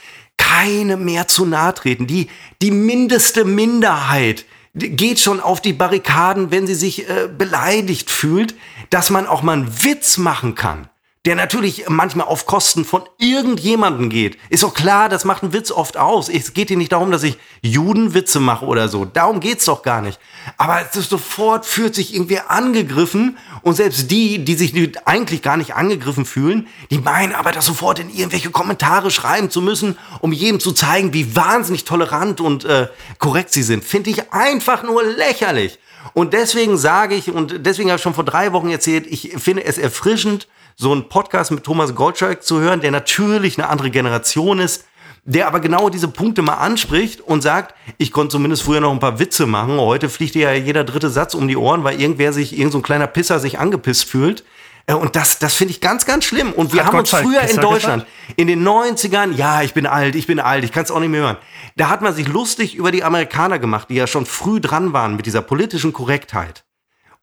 keine mehr zu nahe treten. Die, die mindeste Minderheit geht schon auf die Barrikaden, wenn sie sich äh, beleidigt fühlt, dass man auch mal einen Witz machen kann der natürlich manchmal auf Kosten von irgendjemanden geht. Ist doch klar, das macht einen Witz oft aus. Es geht hier nicht darum, dass ich Judenwitze mache oder so. Darum geht's doch gar nicht. Aber es ist sofort fühlt sich irgendwie angegriffen und selbst die, die sich eigentlich gar nicht angegriffen fühlen, die meinen aber das sofort in irgendwelche Kommentare schreiben zu müssen, um jedem zu zeigen, wie wahnsinnig tolerant und äh, korrekt sie sind. Finde ich einfach nur lächerlich. Und deswegen sage ich, und deswegen habe ich schon vor drei Wochen erzählt, ich finde es erfrischend, so einen Podcast mit Thomas Gottschalk zu hören, der natürlich eine andere Generation ist, der aber genau diese Punkte mal anspricht und sagt, ich konnte zumindest früher noch ein paar Witze machen. Heute fliegt ja jeder dritte Satz um die Ohren, weil irgendwer sich, irgend so ein kleiner Pisser sich angepisst fühlt. Äh, und das, das finde ich ganz, ganz schlimm. Und wir Hat haben Gottschalk uns früher in Deutschland, gesagt? in den 90ern, ja, ich bin alt, ich bin alt, ich kann es auch nicht mehr hören. Da hat man sich lustig über die Amerikaner gemacht, die ja schon früh dran waren mit dieser politischen Korrektheit.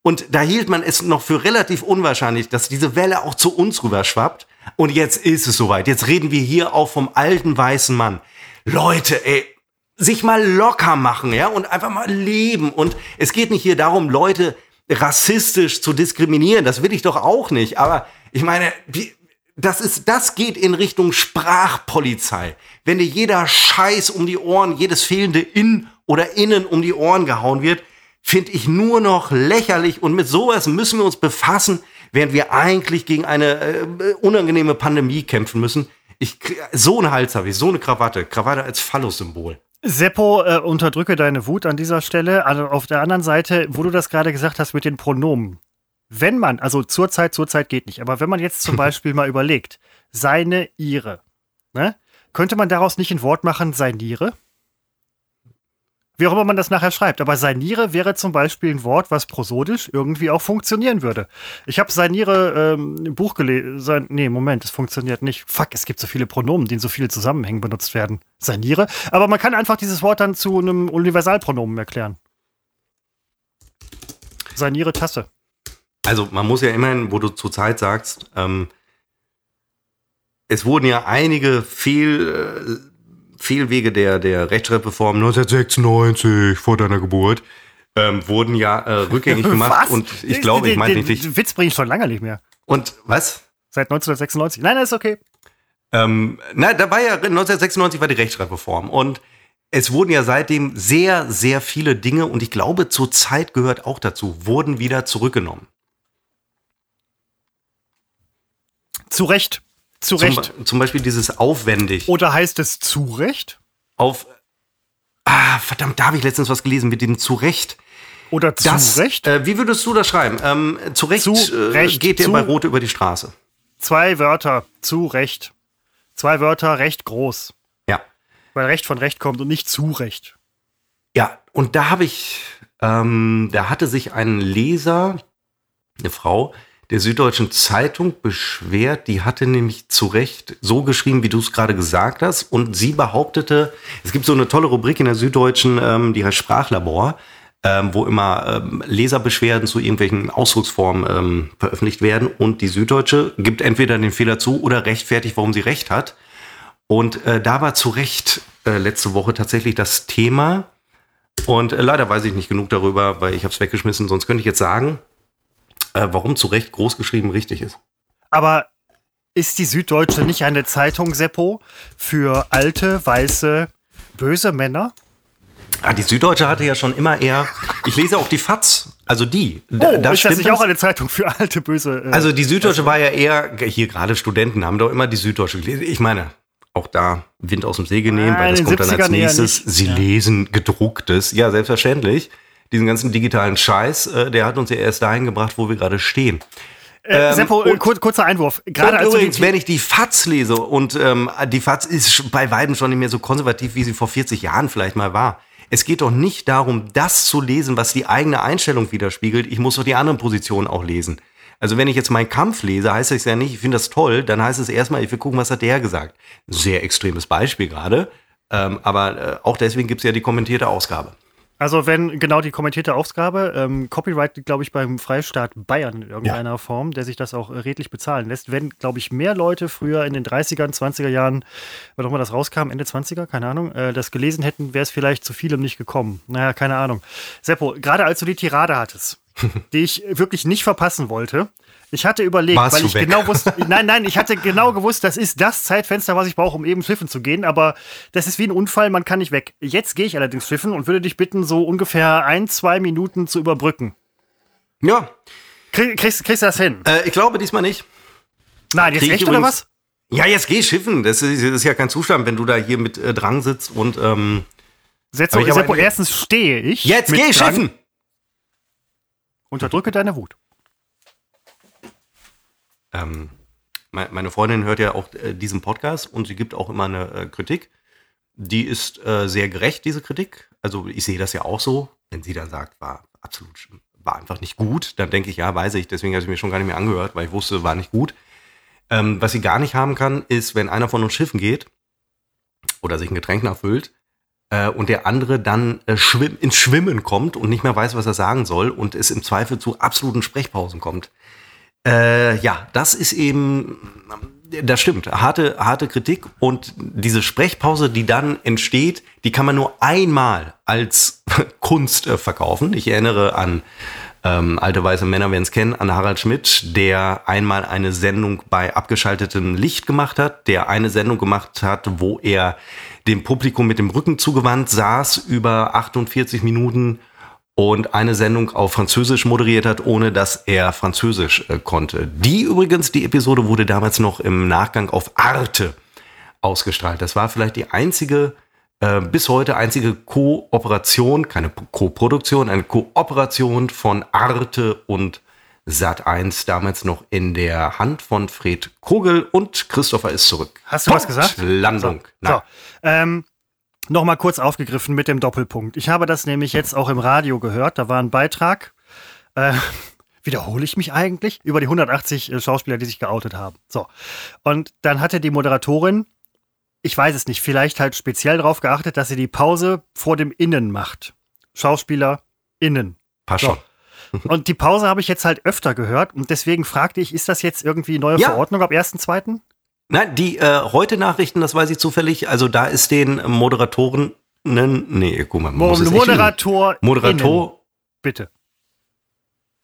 Und da hielt man es noch für relativ unwahrscheinlich, dass diese Welle auch zu uns rüberschwappt. Und jetzt ist es soweit. Jetzt reden wir hier auch vom alten weißen Mann. Leute, ey, sich mal locker machen, ja, und einfach mal leben. Und es geht nicht hier darum, Leute rassistisch zu diskriminieren. Das will ich doch auch nicht. Aber ich meine, das ist, das geht in Richtung Sprachpolizei. Wenn dir jeder Scheiß um die Ohren, jedes fehlende In oder Innen um die Ohren gehauen wird, finde ich nur noch lächerlich und mit sowas müssen wir uns befassen, während wir eigentlich gegen eine äh, unangenehme Pandemie kämpfen müssen. Ich, so einen Hals habe ich, so eine Krawatte, Krawatte als Phallus-Symbol. Seppo, äh, unterdrücke deine Wut an dieser Stelle. Also auf der anderen Seite, wo du das gerade gesagt hast mit den Pronomen. Wenn man, also zurzeit, zurzeit geht nicht, aber wenn man jetzt zum Beispiel mal überlegt, seine, ihre, ne? könnte man daraus nicht ein Wort machen, seiniere? Wie auch immer man das nachher schreibt. Aber Sainiere wäre zum Beispiel ein Wort, was prosodisch irgendwie auch funktionieren würde. Ich habe Sainiere ähm, Buch gelesen. Nee, Moment, es funktioniert nicht. Fuck, es gibt so viele Pronomen, die in so vielen Zusammenhängen benutzt werden. Sainiere. Aber man kann einfach dieses Wort dann zu einem Universalpronomen erklären. Sainiere Tasse. Also man muss ja immerhin, wo du zurzeit sagst, ähm, es wurden ja einige Fehl, äh, Fehlwege der, der Rechtschreibreform 1996 vor deiner Geburt ähm, wurden ja äh, rückgängig gemacht. Was? Und ich glaube, ich meine nicht. Den Witz bringe ich schon lange nicht mehr. Und was? Seit 1996. Nein, das ist okay. Ähm, na, da war ja 1996 war die Rechtschreibreform und es wurden ja seitdem sehr, sehr viele Dinge und ich glaube, zur Zeit gehört auch dazu, wurden wieder zurückgenommen. Zu Recht. Zu Recht. Zum, zum, Beispiel dieses aufwendig. Oder heißt es zu Recht? Auf. Ah, verdammt, da habe ich letztens was gelesen mit dem zu Recht. Oder zu das, Recht? Äh, wie würdest du das schreiben? Ähm, zu Recht, zu äh, Recht geht der bei Rot über die Straße. Zwei Wörter, zu Recht. Zwei Wörter, recht groß. Ja. Weil Recht von Recht kommt und nicht zu Recht. Ja, und da habe ich, ähm, da hatte sich ein Leser, eine Frau, der Süddeutschen Zeitung beschwert. Die hatte nämlich zu Recht so geschrieben, wie du es gerade gesagt hast. Und sie behauptete, es gibt so eine tolle Rubrik in der Süddeutschen, ähm, die heißt Sprachlabor, ähm, wo immer ähm, Leserbeschwerden zu irgendwelchen Ausdrucksformen ähm, veröffentlicht werden. Und die Süddeutsche gibt entweder den Fehler zu oder rechtfertigt, warum sie recht hat. Und äh, da war zu Recht äh, letzte Woche tatsächlich das Thema. Und äh, leider weiß ich nicht genug darüber, weil ich habe es weggeschmissen. Sonst könnte ich jetzt sagen, äh, warum zu Recht großgeschrieben richtig ist. Aber ist die Süddeutsche nicht eine Zeitung, Seppo, für alte, weiße, böse Männer? Ah, die Süddeutsche hatte ja schon immer eher, ich lese auch die FAZ, Also die. Oh, da, da ist das nicht auch eine Zeitung für alte, böse. Äh, also die Süddeutsche war ja eher, hier gerade Studenten haben doch immer die Süddeutsche gelesen. Ich meine, auch da Wind aus dem Segel nehmen, weil das kommt dann als nächstes. Sie ja. lesen gedrucktes. Ja, selbstverständlich. Diesen ganzen digitalen Scheiß, äh, der hat uns ja erst dahin gebracht, wo wir gerade stehen. Äh, ähm, Seppo, äh, kur kurzer Einwurf. Gerade übrigens, wenn ich die FAZ lese und ähm, die FAZ ist bei weitem schon nicht mehr so konservativ, wie sie vor 40 Jahren vielleicht mal war. Es geht doch nicht darum, das zu lesen, was die eigene Einstellung widerspiegelt. Ich muss doch die anderen Positionen auch lesen. Also wenn ich jetzt meinen Kampf lese, heißt das ja nicht, ich finde das toll, dann heißt es erstmal, ich will gucken, was hat der gesagt. Sehr extremes Beispiel gerade. Ähm, aber äh, auch deswegen gibt es ja die kommentierte Ausgabe. Also wenn genau die kommentierte Ausgabe, ähm, Copyright glaube ich beim Freistaat Bayern in irgendeiner ja. Form, der sich das auch äh, redlich bezahlen lässt. Wenn, glaube ich, mehr Leute früher in den 30er, 20er Jahren, wann auch mal das rauskam, Ende 20er, keine Ahnung, äh, das gelesen hätten, wäre es vielleicht zu vielem nicht gekommen. Naja, keine Ahnung. Seppo, gerade als du die Tirade hattest, die ich wirklich nicht verpassen wollte, ich hatte überlegt, Warst weil ich weg? genau wusste, nein, nein, ich hatte genau gewusst, das ist das Zeitfenster, was ich brauche, um eben schiffen zu gehen, aber das ist wie ein Unfall, man kann nicht weg. Jetzt gehe ich allerdings schiffen und würde dich bitten, so ungefähr ein, zwei Minuten zu überbrücken. Ja. Krieg, kriegst, kriegst du das hin? Äh, ich glaube diesmal nicht. Nein, jetzt echt übrigens, oder was? Ja, jetzt geh schiffen. Das ist, das ist, ja kein Zustand, wenn du da hier mit äh, Drang sitzt und ähm, Setzo, Seppo, erstens stehe ich. Jetzt geh schiffen! Unterdrücke deine Wut. Ähm, meine Freundin hört ja auch äh, diesen Podcast und sie gibt auch immer eine äh, Kritik. Die ist äh, sehr gerecht, diese Kritik. Also ich sehe das ja auch so. Wenn sie dann sagt, war absolut, war einfach nicht gut, dann denke ich, ja, weiß ich. Deswegen habe ich mir schon gar nicht mehr angehört, weil ich wusste, war nicht gut. Ähm, was sie gar nicht haben kann, ist, wenn einer von uns schiffen geht oder sich ein Getränk nachfüllt äh, und der andere dann äh, schwimm ins Schwimmen kommt und nicht mehr weiß, was er sagen soll und es im Zweifel zu absoluten Sprechpausen kommt. Äh, ja, das ist eben, das stimmt, harte, harte Kritik und diese Sprechpause, die dann entsteht, die kann man nur einmal als Kunst äh, verkaufen. Ich erinnere an ähm, alte weiße Männer werden es kennen, an Harald Schmidt, der einmal eine Sendung bei abgeschaltetem Licht gemacht hat, der eine Sendung gemacht hat, wo er dem Publikum mit dem Rücken zugewandt saß über 48 Minuten und eine Sendung auf Französisch moderiert hat, ohne dass er Französisch äh, konnte. Die übrigens, die Episode wurde damals noch im Nachgang auf Arte ausgestrahlt. Das war vielleicht die einzige, äh, bis heute einzige Kooperation, keine Koproduktion, eine Kooperation von Arte und Sat 1 damals noch in der Hand von Fred Kogel und Christopher ist zurück. Hast du Punkt, was gesagt? Landung. So, so. Ähm, Nochmal kurz aufgegriffen mit dem Doppelpunkt. Ich habe das nämlich jetzt auch im Radio gehört. Da war ein Beitrag. Äh, wiederhole ich mich eigentlich? Über die 180 äh, Schauspieler, die sich geoutet haben. So. Und dann hatte die Moderatorin, ich weiß es nicht, vielleicht halt speziell darauf geachtet, dass sie die Pause vor dem Innen macht. Schauspieler innen. Passt so. Und die Pause habe ich jetzt halt öfter gehört und deswegen fragte ich, ist das jetzt irgendwie neue ja. Verordnung ab 1.2.? Nein, die äh, heute Nachrichten, das weiß ich zufällig, also da ist den Moderatoren, nee, guck mal, Mo Moderator, Moderator, bitte.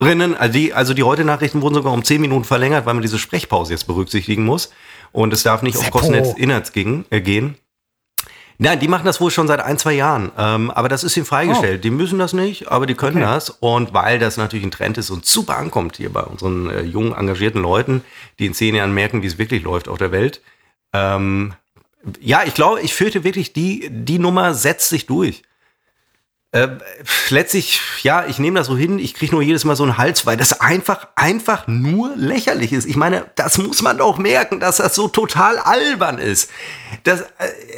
Rinnen, also die, also die heute Nachrichten wurden sogar um 10 Minuten verlängert, weil man diese Sprechpause jetzt berücksichtigen muss. Und es darf nicht Seppo. auf Kosten des Inhalts gegen, äh, gehen. Nein, die machen das wohl schon seit ein, zwei Jahren. Ähm, aber das ist ihnen freigestellt. Oh. Die müssen das nicht, aber die können okay. das. Und weil das natürlich ein Trend ist und super ankommt hier bei unseren äh, jungen, engagierten Leuten, die in zehn Jahren merken, wie es wirklich läuft auf der Welt. Ähm, ja, ich glaube, ich fürchte wirklich, die, die Nummer setzt sich durch. Äh, letztlich, ja, ich nehme das so hin, ich kriege nur jedes Mal so einen Hals, weil das einfach, einfach nur lächerlich ist. Ich meine, das muss man doch merken, dass das so total albern ist. Das, äh,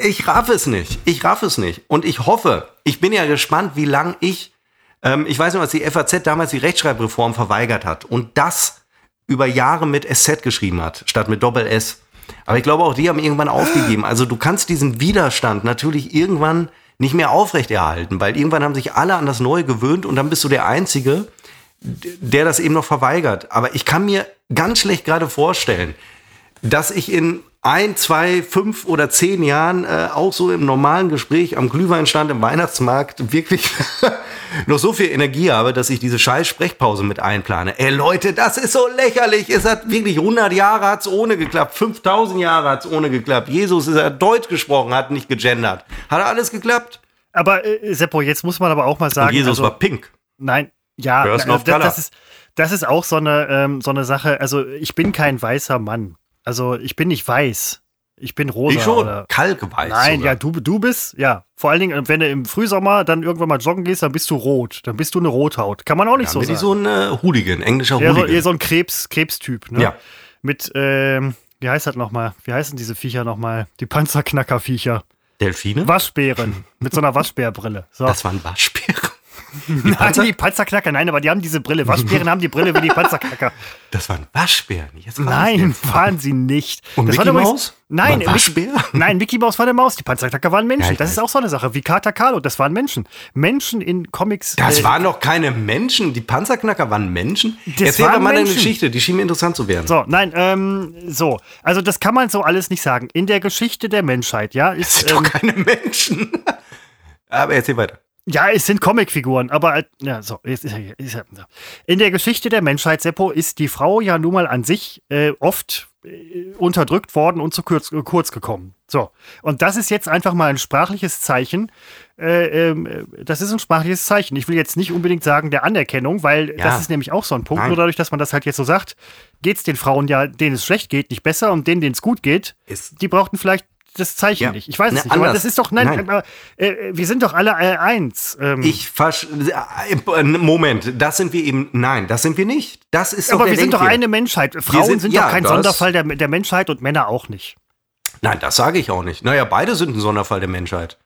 ich raff es nicht. Ich raff es nicht. Und ich hoffe, ich bin ja gespannt, wie lang ich, ähm, ich weiß noch, als die FAZ damals die Rechtschreibreform verweigert hat und das über Jahre mit SZ geschrieben hat, statt mit Doppel S. Aber ich glaube, auch die haben irgendwann aufgegeben. Also du kannst diesen Widerstand natürlich irgendwann nicht mehr aufrechterhalten, weil irgendwann haben sich alle an das Neue gewöhnt und dann bist du der Einzige, der das eben noch verweigert. Aber ich kann mir ganz schlecht gerade vorstellen, dass ich in ein, zwei, fünf oder zehn Jahren äh, auch so im normalen Gespräch am Glühweinstand im Weihnachtsmarkt wirklich noch so viel Energie habe, dass ich diese scheiß Sprechpause mit einplane. Ey Leute, das ist so lächerlich. Es hat wirklich 100 Jahre hat's ohne geklappt. 5000 Jahre hat's ohne geklappt. Jesus ist ja Deutsch gesprochen, hat nicht gegendert. Hat alles geklappt. Aber äh, Seppo, jetzt muss man aber auch mal sagen. Und Jesus also, war pink. Nein, Ja, Person das, das, ist, das ist auch so eine, ähm, so eine Sache. Also, ich bin kein weißer Mann. Also, ich bin nicht weiß. Ich bin rosa. Ich schon. Oder? Kalkweiß. Nein, sogar. ja, du, du bist, ja. Vor allen Dingen, wenn du im Frühsommer dann irgendwann mal joggen gehst, dann bist du rot. Dann bist du eine Rothaut. Kann man auch nicht Ja, so bin sagen. ich so ein äh, Hooligan, englischer so, Hooligan. eher so ein Krebs, Krebstyp, ne? Ja. Mit, ähm, wie heißt das nochmal? Wie heißen diese Viecher nochmal? Die Panzerknackerviecher. Delfine? Waschbären. mit so einer Waschbärbrille. So. Das waren Waschbären. Nein, die Panzerknacker, nein, aber die haben diese Brille. Waschbären haben die Brille wie die Panzerknacker. Das waren Waschbären. Jetzt Nein, waren sie nicht. Und das Mickey war Maus? Nein, War Waschbär? nein, Mickey Maus war eine Maus. Die Panzerknacker waren Menschen. Ja, das ist auch so eine Sache. Wie Kater Carlo, das waren Menschen. Menschen in Comics. Das äh, waren doch keine Menschen. Die Panzerknacker waren Menschen. Das Erzähl doch mal deine Menschen. Geschichte. Die schien mir interessant zu werden. So, nein, ähm, so. Also, das kann man so alles nicht sagen. In der Geschichte der Menschheit, ja, Das ist. sind doch Ähm, keine Menschen. Aber erzähl weiter. Ja, es sind Comicfiguren, aber, äh, ja, so. Ist, ist, ist. In der Geschichte der Menschheit, Seppo, ist die Frau ja nun mal an sich äh, oft äh, unterdrückt worden und zu kurz, kurz gekommen. So. Und das ist jetzt einfach mal ein sprachliches Zeichen. Äh, ähm, äh, das ist ein sprachliches Zeichen. Ich will jetzt nicht unbedingt sagen der Anerkennung, weil Ja. das ist nämlich auch so ein Punkt. Nein. Nur dadurch, dass man das halt jetzt so sagt, geht es den Frauen ja, denen es schlecht geht, nicht besser und denen, denen es gut geht, Ist- die brauchten vielleicht das Zeichen Ja. nicht. Ich weiß Ne, es nicht. Aber anders. das ist doch, nein, Nein. aber, äh, wir sind doch alle äh, eins. Ähm, Ich versch äh, Moment, das sind wir eben. Nein, das sind wir nicht. Das ist aber wir sind doch eine Menschheit. Frauen sind- sind, ja, doch kein das- Sonderfall der, der Menschheit und Männer auch nicht. Nein, das sage ich auch nicht. Naja, beide sind ein Sonderfall der Menschheit.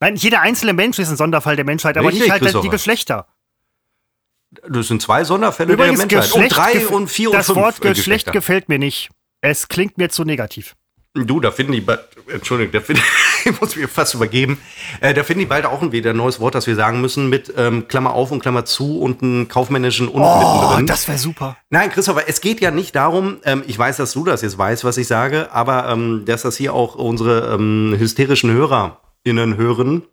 Nein, jeder einzelne Mensch ist ein Sonderfall der Menschheit, aber Richtig, nicht halt die. Geschlechter. Das sind zwei Sonderfälle Übrigens, der Menschheit. Geschlecht, und drei und vier das und fünf Wort äh, Geschlecht gefällt mir nicht. Es klingt mir zu negativ. Du, da finden die bald, Entschuldigung, da finden, ich muss mir fast übergeben, äh, da finden die bald auch ein wieder ein neues Wort, das wir sagen müssen, mit ähm, Klammer auf und Klammer zu und einem kaufmännischen und Oh, mittendrin. das wäre super. Nein, Christopher, es geht ja nicht darum, ähm, ich weiß, dass du das jetzt weißt, was ich sage, aber ähm, dass das hier auch unsere ähm, hysterischen HörerInnen hören.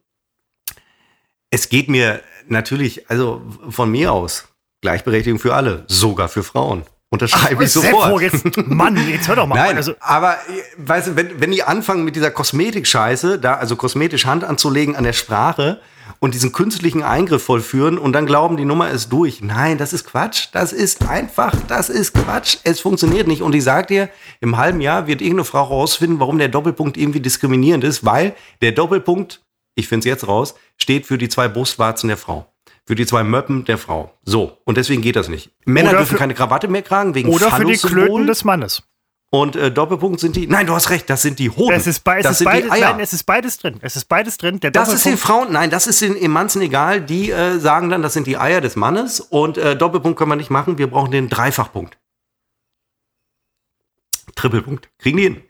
Es geht mir natürlich, also von mir aus, Gleichberechtigung für alle, sogar für Frauen. Unterschreibe ich sofort. jetzt, Mann, jetzt hör doch mal. Nein, Also, aber weißt du, wenn, wenn die anfangen mit dieser Kosmetik-Scheiße, da also kosmetisch Hand anzulegen an der Sprache und diesen künstlichen Eingriff vollführen und dann glauben, die Nummer ist durch. Nein, das ist Quatsch. Das ist einfach, das ist Quatsch. Es funktioniert nicht. Und ich sag dir, im halben Jahr wird irgendeine Frau rausfinden, warum der Doppelpunkt irgendwie diskriminierend ist, weil der Doppelpunkt, ich finde es jetzt raus, steht für die zwei Brustwarzen der Frau. Für die zwei Möppen der Frau. So. Und deswegen geht das nicht. Männer Oder dürfen für- keine Krawatte mehr tragen, wegen oder für die. Klöten des Mannes. Und äh, Doppelpunkt sind die. Nein, du hast recht, das sind die Hoden. Es ist, es das ist sind beides, die Eier. nein, es ist beides drin. Es ist beides drin. Der das ist den Frauen, nein, das ist den Emanzen egal. Die äh, sagen dann, das sind die Eier des Mannes und äh, Doppelpunkt können wir nicht machen. Wir brauchen den Dreifachpunkt. Trippelpunkt. Kriegen die hin.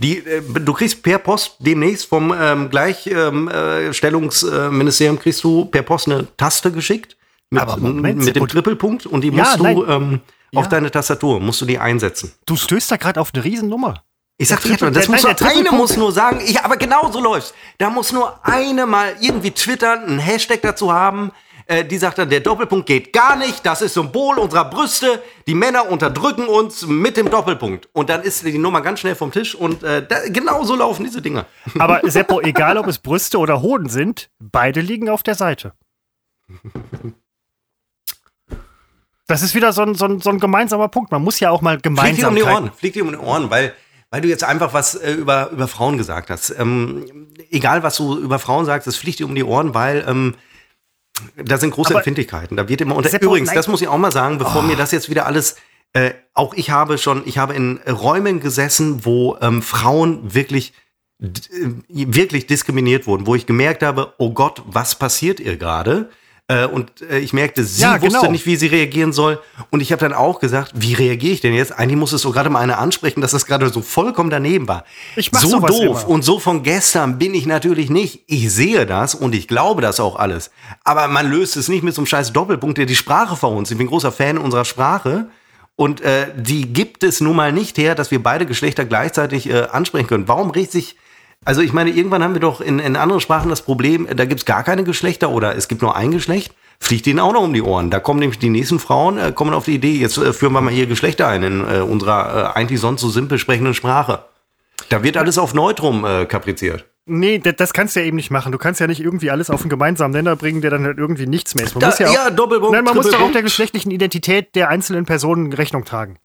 Die, äh, du kriegst per Post demnächst vom ähm, Gleichstellungsministerium kriegst du per Post eine Taste geschickt mit, Moment, mit dem und- Trippelpunkt und die Ja, musst du ähm, Ja. auf deine Tastatur musst du die einsetzen. Du stößt da gerade auf eine Riesennummer. Ich sag dir das muss nur eine muss nur sagen, ich, aber genau so läuft's. Da muss nur eine mal irgendwie twittern, einen Hashtag dazu haben. Äh, die sagt dann, der Doppelpunkt geht gar nicht, das ist Symbol unserer Brüste, die Männer unterdrücken uns mit dem Doppelpunkt. Und dann ist die Nummer ganz schnell vom Tisch und äh, da, genau so laufen diese Dinger. Aber Seppo, egal ob es Brüste oder Hoden sind, beide liegen auf der Seite. Das ist wieder so ein, so ein, so ein gemeinsamer Punkt. Man muss ja auch mal Fliegt dir um die. Ohren, fliegt dir um die Ohren, weil, weil du jetzt einfach was äh, über, über Frauen gesagt hast. Ähm, egal, was du über Frauen sagst, es fliegt dir um die Ohren, weil ähm, da sind große Aber- Empfindlichkeiten. Da wird immer unter. Seppo, Übrigens, das muss ich auch mal sagen, bevor mir das jetzt wieder alles. Äh, auch ich habe schon, ich habe in Räumen gesessen, wo ähm, Frauen wirklich äh, wirklich diskriminiert wurden, wo ich gemerkt habe, oh Gott, was passiert ihr gerade? Äh, und äh, ich merkte, sie Ja, wusste genau. nicht, wie sie reagieren soll. Und ich habe dann auch gesagt, wie reagiere ich denn jetzt? Eigentlich muss es so gerade mal einer ansprechen, dass das gerade so vollkommen daneben war. Ich mach so doof immer. und so von gestern bin ich natürlich nicht. Ich sehe das und ich glaube das auch alles. Aber man löst es nicht mit so einem scheiß Doppelpunkt, der die Sprache verhunzt. Ich bin großer Fan unserer Sprache. Und äh, die gibt es nun mal nicht her, dass wir beide Geschlechter gleichzeitig äh, ansprechen können. Warum regt sich. Also ich meine, irgendwann haben wir doch in, in anderen Sprachen das Problem, da gibt es gar keine Geschlechter oder es gibt nur ein Geschlecht. Fliegt denen auch noch um die Ohren. Da kommen nämlich die nächsten Frauen, äh, kommen auf die Idee, jetzt äh, führen wir mal hier Geschlechter ein in äh, unserer äh, eigentlich sonst so simpel sprechenden Sprache. Da wird alles auf Neutrum äh, kapriziert. Nee, das, das kannst du ja eben nicht machen. Du kannst ja nicht irgendwie alles auf einen gemeinsamen Nenner bringen, der dann halt irgendwie nichts mehr ist. Man Da- muss ja, auch, ja, Doppelpunkt, Nein, man muss doch auch der geschlechtlichen Identität der einzelnen Personen Rechnung tragen.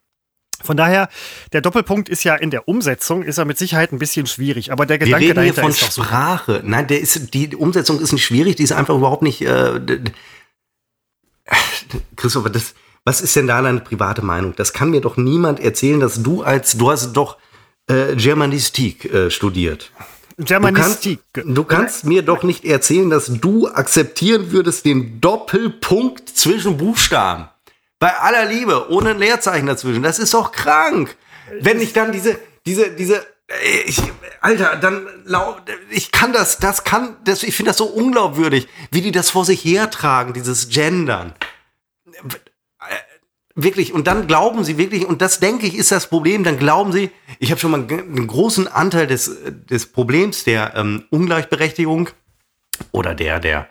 Von daher, der Doppelpunkt ist ja in der Umsetzung, ist er mit Sicherheit ein bisschen schwierig, aber der Wir Gedanke reden hier dahinter von ist doch so. Sprache. Nein, der ist, die Umsetzung ist nicht schwierig, die ist einfach überhaupt nicht. Äh, Christopher, das, was ist denn da deine private Meinung? Das kann mir doch niemand erzählen, dass du als, du hast doch äh, Germanistik äh, studiert. Du kannst, Germanistik. du kannst mir doch nicht erzählen, dass du akzeptieren würdest den Doppelpunkt zwischen Buchstaben. Bei aller Liebe, ohne ein Leerzeichen dazwischen. Das ist doch krank. Wenn ich dann diese, diese, diese, äh, ich, Alter, dann, ich kann das, das kann, das, ich finde das so unglaubwürdig, wie die das vor sich hertragen, dieses Gendern. Wirklich, und dann glauben sie wirklich, und das denke ich ist das Problem, dann glauben sie, ich habe schon mal einen großen Anteil des, des Problems der ähm, Ungleichberechtigung oder der, der,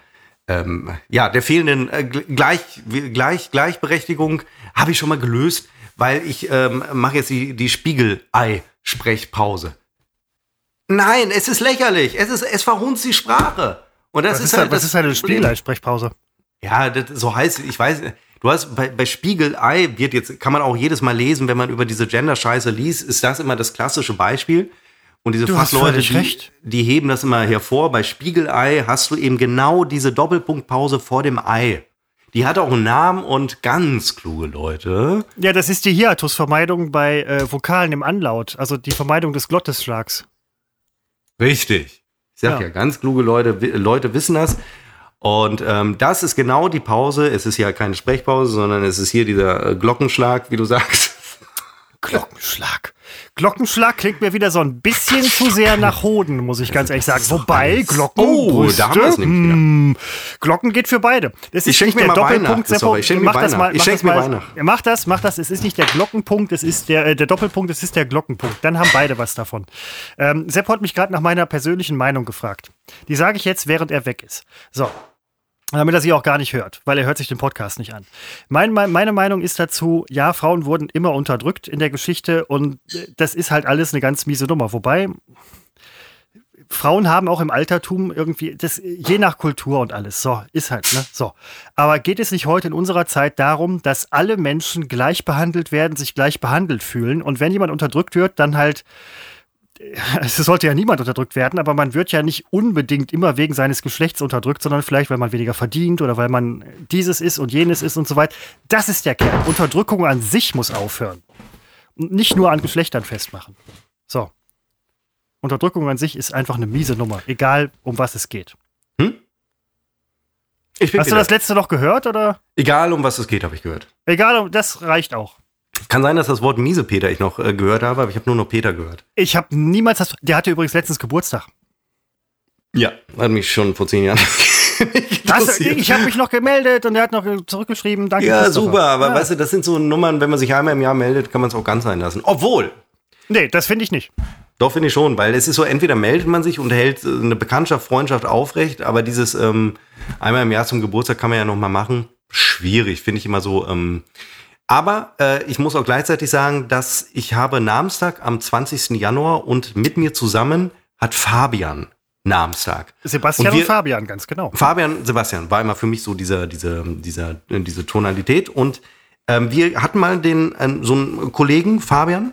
ähm, ja, der fehlenden äh, Gleich, Gleich, Gleichberechtigung habe ich schon mal gelöst, weil ich ähm, mache jetzt die, die Spiegelei-Sprechpause. Nein, es ist lächerlich. Es ist, es verhunzt die Sprache. Und das Was ist, halt was das ist eine Problem. Spielleitsprechpause? Ja, das, so heißt es. Ich weiß, du hast bei, bei Spiegelei wird jetzt, kann man auch jedes Mal lesen, wenn man über diese Gender-Scheiße liest, ist das immer das klassische Beispiel. Und diese Du Fachleute, die, die heben das immer hervor. Bei Spiegelei hast du eben genau diese Doppelpunktpause vor dem Ei. Die hat auch einen Namen und ganz kluge Leute. Ja, das ist die Hiatusvermeidung bei äh, Vokalen im Anlaut, also die Vermeidung des Glottesschlags. Richtig. Ich sag ja, Ja. ganz kluge Leute, Leute wissen das. Und ähm, das ist genau die Pause. Es ist ja keine Sprechpause, sondern es ist hier dieser äh, Glockenschlag, wie du sagst. Glockenschlag. Glockenschlag klingt mir wieder so ein bisschen zu sehr nach Hoden, muss ich ganz ehrlich sagen. Wobei, Glocken, Oh, da haben nämlich wieder. hm, Glocken geht für beide. Das Ich ist nicht mir der Doppelpunkt. Seppo. Ich schenk mir mal, Ich mach schenk das mir. Ja, Mach das, mach das. Es ist nicht der Glockenpunkt, es ist der, äh, der Doppelpunkt, es ist der Glockenpunkt. Dann haben beide was davon. Ähm, Seppo hat mich gerade nach meiner persönlichen Meinung gefragt. Die sage ich jetzt, während er weg ist. So. Damit er sie auch gar nicht hört, weil er hört sich den Podcast nicht an. Mein, mein, meine Meinung ist dazu, ja, Frauen wurden immer unterdrückt in der Geschichte und äh, das ist halt alles eine ganz miese Nummer. Wobei, Frauen haben auch im Altertum irgendwie, das, je nach Kultur und alles, so, ist halt, ne, so. Aber geht es nicht heute in unserer Zeit darum, dass alle Menschen gleich behandelt werden, sich gleich behandelt fühlen und wenn jemand unterdrückt wird, dann halt es sollte ja niemand unterdrückt werden, aber man wird ja nicht unbedingt immer wegen seines Geschlechts unterdrückt, sondern vielleicht, weil man weniger verdient oder weil man dieses ist und jenes ist und so weiter. Das ist der Kern. Unterdrückung an sich muss aufhören. Und nicht nur an Geschlechtern festmachen. So. Unterdrückung an sich ist einfach eine miese Nummer, egal um was es geht. Ich bin Hast du das letzte noch gehört oder? Egal, um was es geht, habe ich gehört. Egal, das reicht auch. Kann sein, dass das Wort miese Peter ich noch äh, gehört habe, aber ich habe nur noch Peter gehört. Ich habe niemals das. Der hatte übrigens letztens Geburtstag. Ja. Hat mich schon vor zehn Jahren. Das, ich habe mich noch gemeldet und er hat noch zurückgeschrieben. Danke. ja, Christopher. super, aber Ja. weißt du, das sind so Nummern, wenn man sich einmal im Jahr meldet, kann man es auch ganz sein lassen. Obwohl, Nee, das finde ich nicht. Doch, finde ich schon, weil es ist so, entweder meldet man sich und hält äh, eine Bekanntschaft, Freundschaft aufrecht, aber dieses ähm, einmal im Jahr zum Geburtstag kann man ja noch mal machen. Schwierig, finde ich immer so. Ähm, aber äh, ich muss auch gleichzeitig sagen, dass ich habe Namenstag am 20. Januar und mit mir zusammen hat Fabian Namenstag. Sebastian Und und, wir- Fabian, ganz genau. Fabian Sebastian war immer für mich so diese, diese, dieser, äh, diese Tonalität. Und ähm, wir hatten mal den, ähm, so einen Kollegen, Fabian,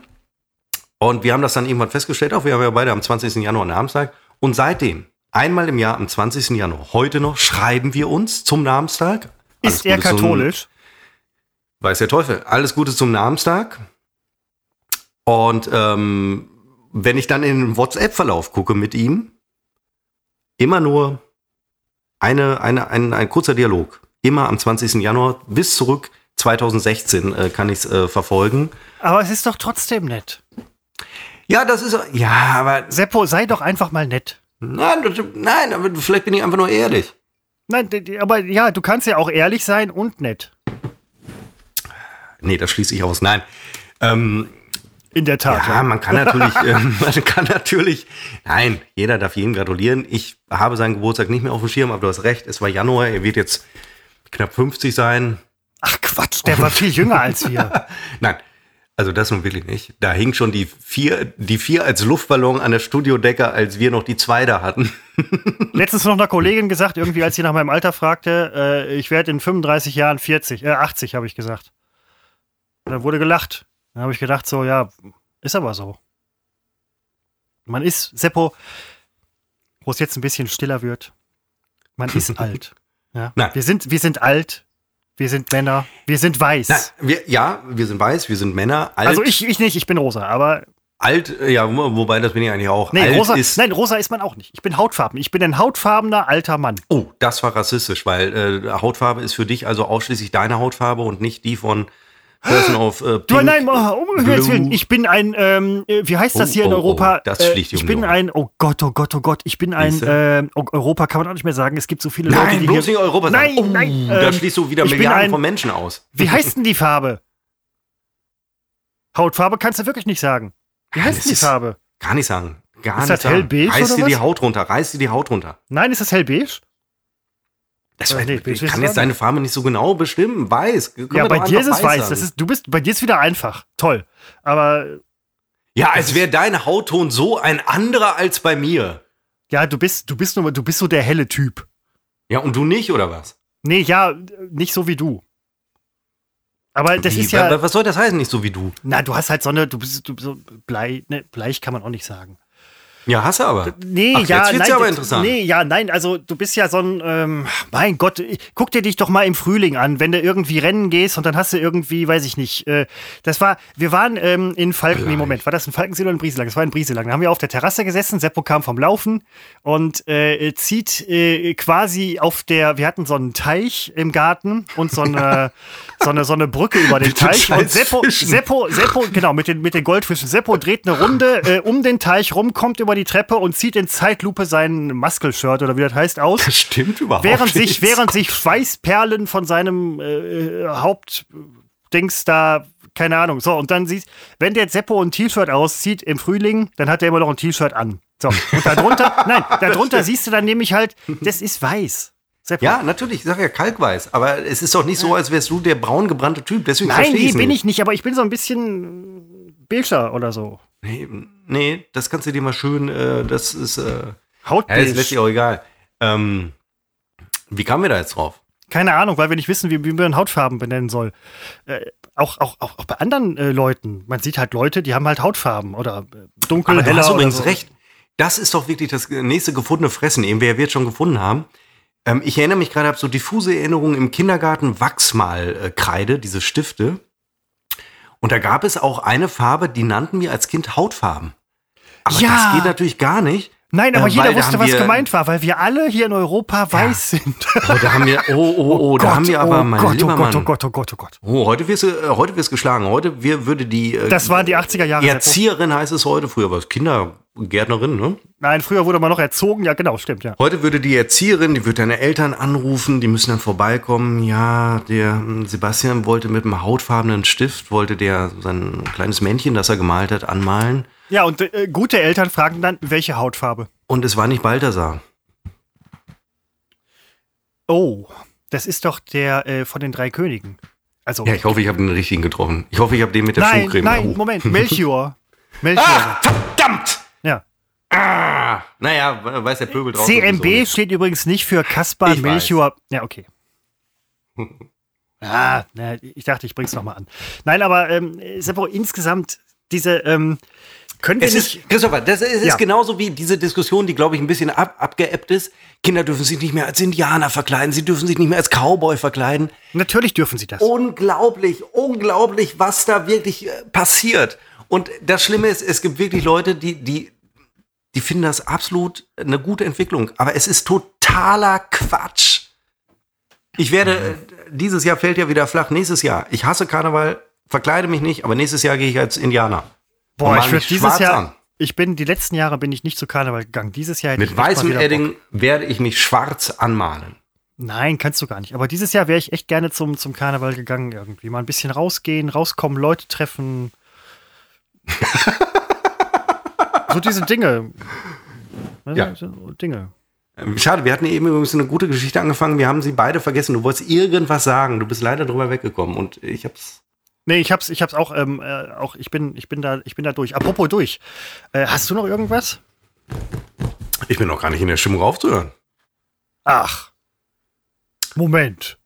und wir haben das dann irgendwann festgestellt, auch wir haben ja beide am 20. Januar Namenstag. Und seitdem, einmal im Jahr am 20. Januar, heute noch, schreiben wir uns zum Namenstag. Ist er katholisch? Weiß der Teufel. Alles Gute zum Namenstag. Und ähm, wenn ich dann in den WhatsApp-Verlauf gucke mit ihm, immer nur eine, eine, ein, ein kurzer Dialog. Immer am 20. Januar bis zurück 2016 äh, kann ich es äh, verfolgen. Aber es ist doch trotzdem nett. Ja, das ist ja, aber Seppo, sei doch einfach mal nett. nein, nein, aber vielleicht bin ich einfach nur ehrlich. Nein, aber ja, du kannst ja auch ehrlich sein und nett. Nee, das schließe ich aus. Nein. Ähm, In der Tat. Ja, man kann natürlich, ähm, man kann natürlich, nein, jeder darf jedem gratulieren. Ich habe seinen Geburtstag nicht mehr auf dem Schirm, aber du hast recht, es war Januar, er wird jetzt knapp 50 sein. Ach Quatsch, der war viel jünger als wir. Nein. Also das nun wirklich nicht. Da hing schon die vier, die vier als Luftballon an der Studiodecke, als wir noch die zwei da hatten. Letztens noch einer Kollegin gesagt, irgendwie, als sie nach meinem Alter fragte, äh, ich werde in 35 Jahren 40, äh, 80, habe ich gesagt. Und dann wurde gelacht. Dann habe ich gedacht, so, ja, ist aber so. Man ist, Seppo, wo es jetzt ein bisschen stiller wird, man ist alt. Ja? Nein. Wir, sind, wir sind alt, wir sind Männer, wir sind weiß. Nein, wir, ja, wir sind weiß, wir sind Männer. Alt, also ich, ich nicht, ich bin rosa, aber. Alt, äh, ja, wo- wobei das bin ich eigentlich auch. Nee, alt rosa, ist, nein, rosa ist man auch nicht. Ich bin hautfarben. Ich bin ein hautfarbener alter Mann. Oh, das war rassistisch, weil äh, Hautfarbe ist für dich also ausschließlich deine Hautfarbe und nicht die von Person of äh, Du, nein, oh, um Himmels. Willen, ich bin ein, ähm, äh, wie heißt das Oh, hier in oh, oh, Europa? das Äh, fliegt ich um bin ein, oh Gott, oh Gott, oh Gott, ich bin ein, ähm, oh, Europa kann man auch nicht mehr sagen. Es gibt so viele Leute, Nein, die bloß hier, nicht Europa Nein, sagen. Oh, nein, da ähm, schließt du wieder ich Milliarden ein- von Menschen aus. Wie heißt denn die Farbe? Hautfarbe kannst du wirklich nicht sagen. Wie heißt denn die Farbe? Gar nicht sagen. Gar Ist nicht das hellbeige Reiß dir die? Haut runter, reiß dir die Haut runter. Nein, ist das hellbeige? Das Äh, weiß- ich du kann jetzt deine Farbe nicht so genau bestimmen. Weiß. Können Ja, bei dir ist es weiß. Das ist, du bist, bei dir ist wieder einfach. Toll. Aber ja, als wäre dein Hautton so ein anderer als bei mir. ja, du bist, du bist nur, du bist so der helle Typ. Ja, und du nicht, oder was? Nee, ja, nicht so wie du. Aber das Wie? ist ja. Wa- Was soll das heißen, nicht so wie du? Na, du hast halt so eine, du bist du, so Blei, ne, bleich kann man auch nicht sagen. Ja, hast du aber. Nee, Ach, ja, jetzt wird's nein, ja aber interessant. Nee, ja, nein, also du bist ja so ein, ähm, mein Gott, guck dir dich doch mal im Frühling an, wenn du irgendwie rennen gehst und dann hast du irgendwie, weiß ich nicht, äh, das war, wir waren ähm, in Falken, nee, Moment, war das in Falkensee oder in Brieselang? Das war in Brieselang. Da haben wir auf der Terrasse gesessen, Seppo kam vom Laufen und äh, zieht äh, quasi auf der, wir hatten so einen Teich im Garten und so eine, so eine, so eine Brücke über den Teich und Seppo. Seppo, Seppo, genau, mit den, mit den Goldfischen. Seppo dreht eine Runde äh, um den Teich rum, kommt über die Treppe und zieht in Zeitlupe sein Muscle-Shirt oder wie das heißt aus. Das stimmt überhaupt Während nicht. sich, während sich Schweißperlen von seinem äh, Hauptdings da, keine Ahnung. So, und dann siehst wenn der Seppo ein T-Shirt auszieht im Frühling, dann hat er immer noch ein T-Shirt an. So, und darunter, nein, darunter siehst du dann nämlich halt, das ist weiß. Seppo. Ja, natürlich, ich sag ja kalkweiß, aber es ist doch nicht so, als wärst du der braun gebrannte Typ, deswegen Nein, nee, bin ich nicht, aber ich bin so ein bisschen beiger oder so. Nee, nee, das kannst du dir mal schön, äh, das ist, äh, ja, Hautbeige. ist letztlich auch egal. Ähm, wie kamen wir da jetzt drauf? Keine Ahnung, weil wir nicht wissen, wie, wie man Hautfarben benennen soll. Äh, auch, auch, auch, auch bei anderen äh, Leuten. Man sieht halt Leute, die haben halt Hautfarben oder äh, dunkel, Aber du heller hast oder übrigens so. recht. Das ist doch wirklich das nächste gefundene Fressen, eben wer wir jetzt schon gefunden haben. Ähm, ich erinnere mich gerade, habe so diffuse Erinnerungen im Kindergarten Wachsmalkreide, diese Stifte. Und da gab es auch eine Farbe, die nannten wir als Kind Hautfarben. Aber Ja. das geht natürlich gar nicht. Nein, aber äh, jeder wusste, was gemeint war, weil wir alle hier in Europa weiß sind. Oh, da haben wir, oh, oh, oh, da haben wir aber, oh mein Gott, lieber oh Gott, Mann. oh Gott, oh Gott, oh Gott. Oh, heute wirst du, äh, heute wirst geschlagen. Heute wir, würde die äh, Das waren die 80er Jahre. Erzieherin heißt es heute. Früher war es Kindergärtnerin, ne? Nein, früher wurde man noch erzogen. Ja, genau, stimmt, ja. Heute würde die Erzieherin, die würde deine Eltern anrufen, die müssen dann vorbeikommen. Ja, der hm, Sebastian wollte mit einem hautfarbenen Stift, wollte der sein kleines Männchen, das er gemalt hat, anmalen. Ja, und äh, gute Eltern fragen dann, welche Hautfarbe? Und es war nicht Balthasar. Oh, das ist doch der äh, von den drei Königen. Also, Ja, ich hoffe, ich habe den richtigen getroffen. Ich hoffe, ich habe den mit der nein, Schuhcreme. nein, Oh. Moment, Melchior. Melchior. Ah, verdammt! Ah, naja, weiß der Pöbel sowieso CMB steht übrigens nicht für Kaspar Ich Melchior. Ja, okay. Ah, na, ich dachte, ich bring's nochmal an. Nein, aber ähm, Seppo, insgesamt diese, ähm, können wir Es nicht. ist, Christopher, das ist, Ja. ist genauso wie diese Diskussion, die, glaube ich, ein bisschen ab, abgeebbt ist. Kinder dürfen sich nicht mehr als Indianer verkleiden, sie dürfen sich nicht mehr als Cowboy verkleiden. Natürlich dürfen sie das. Unglaublich, unglaublich, was da wirklich äh, passiert. Und das Schlimme ist, es gibt wirklich Leute, die, die, die finden das absolut eine gute Entwicklung. Aber es ist totaler Quatsch. Ich werde, äh, dieses Jahr fällt ja wieder flach, nächstes Jahr. Ich hasse Karneval, verkleide mich nicht, aber nächstes Jahr gehe ich als Indianer. Boah, ich würde dieses Jahr. an. Ich bin die letzten Jahre bin ich nicht zu Karneval gegangen. Dieses Jahr hätte Mit weißem Edding werde ich mich schwarz anmalen. Nein, kannst du gar nicht. Aber dieses Jahr wäre ich echt gerne zum, zum Karneval gegangen irgendwie. Mal ein bisschen rausgehen, rauskommen, Leute treffen. so diese Dinge. Ja. Dinge. Ähm, Schade, wir hatten eben übrigens eine gute Geschichte angefangen. Wir haben sie beide vergessen. Du wolltest irgendwas sagen. Du bist leider drüber weggekommen und ich hab's. Nee, ich hab's, ich hab's auch, ähm, äh, auch, ich bin, ich bin da, ich bin da durch. Apropos durch. Äh, hast du noch irgendwas? Ich bin noch gar nicht in der Stimmung aufzuhören. Ach. Moment.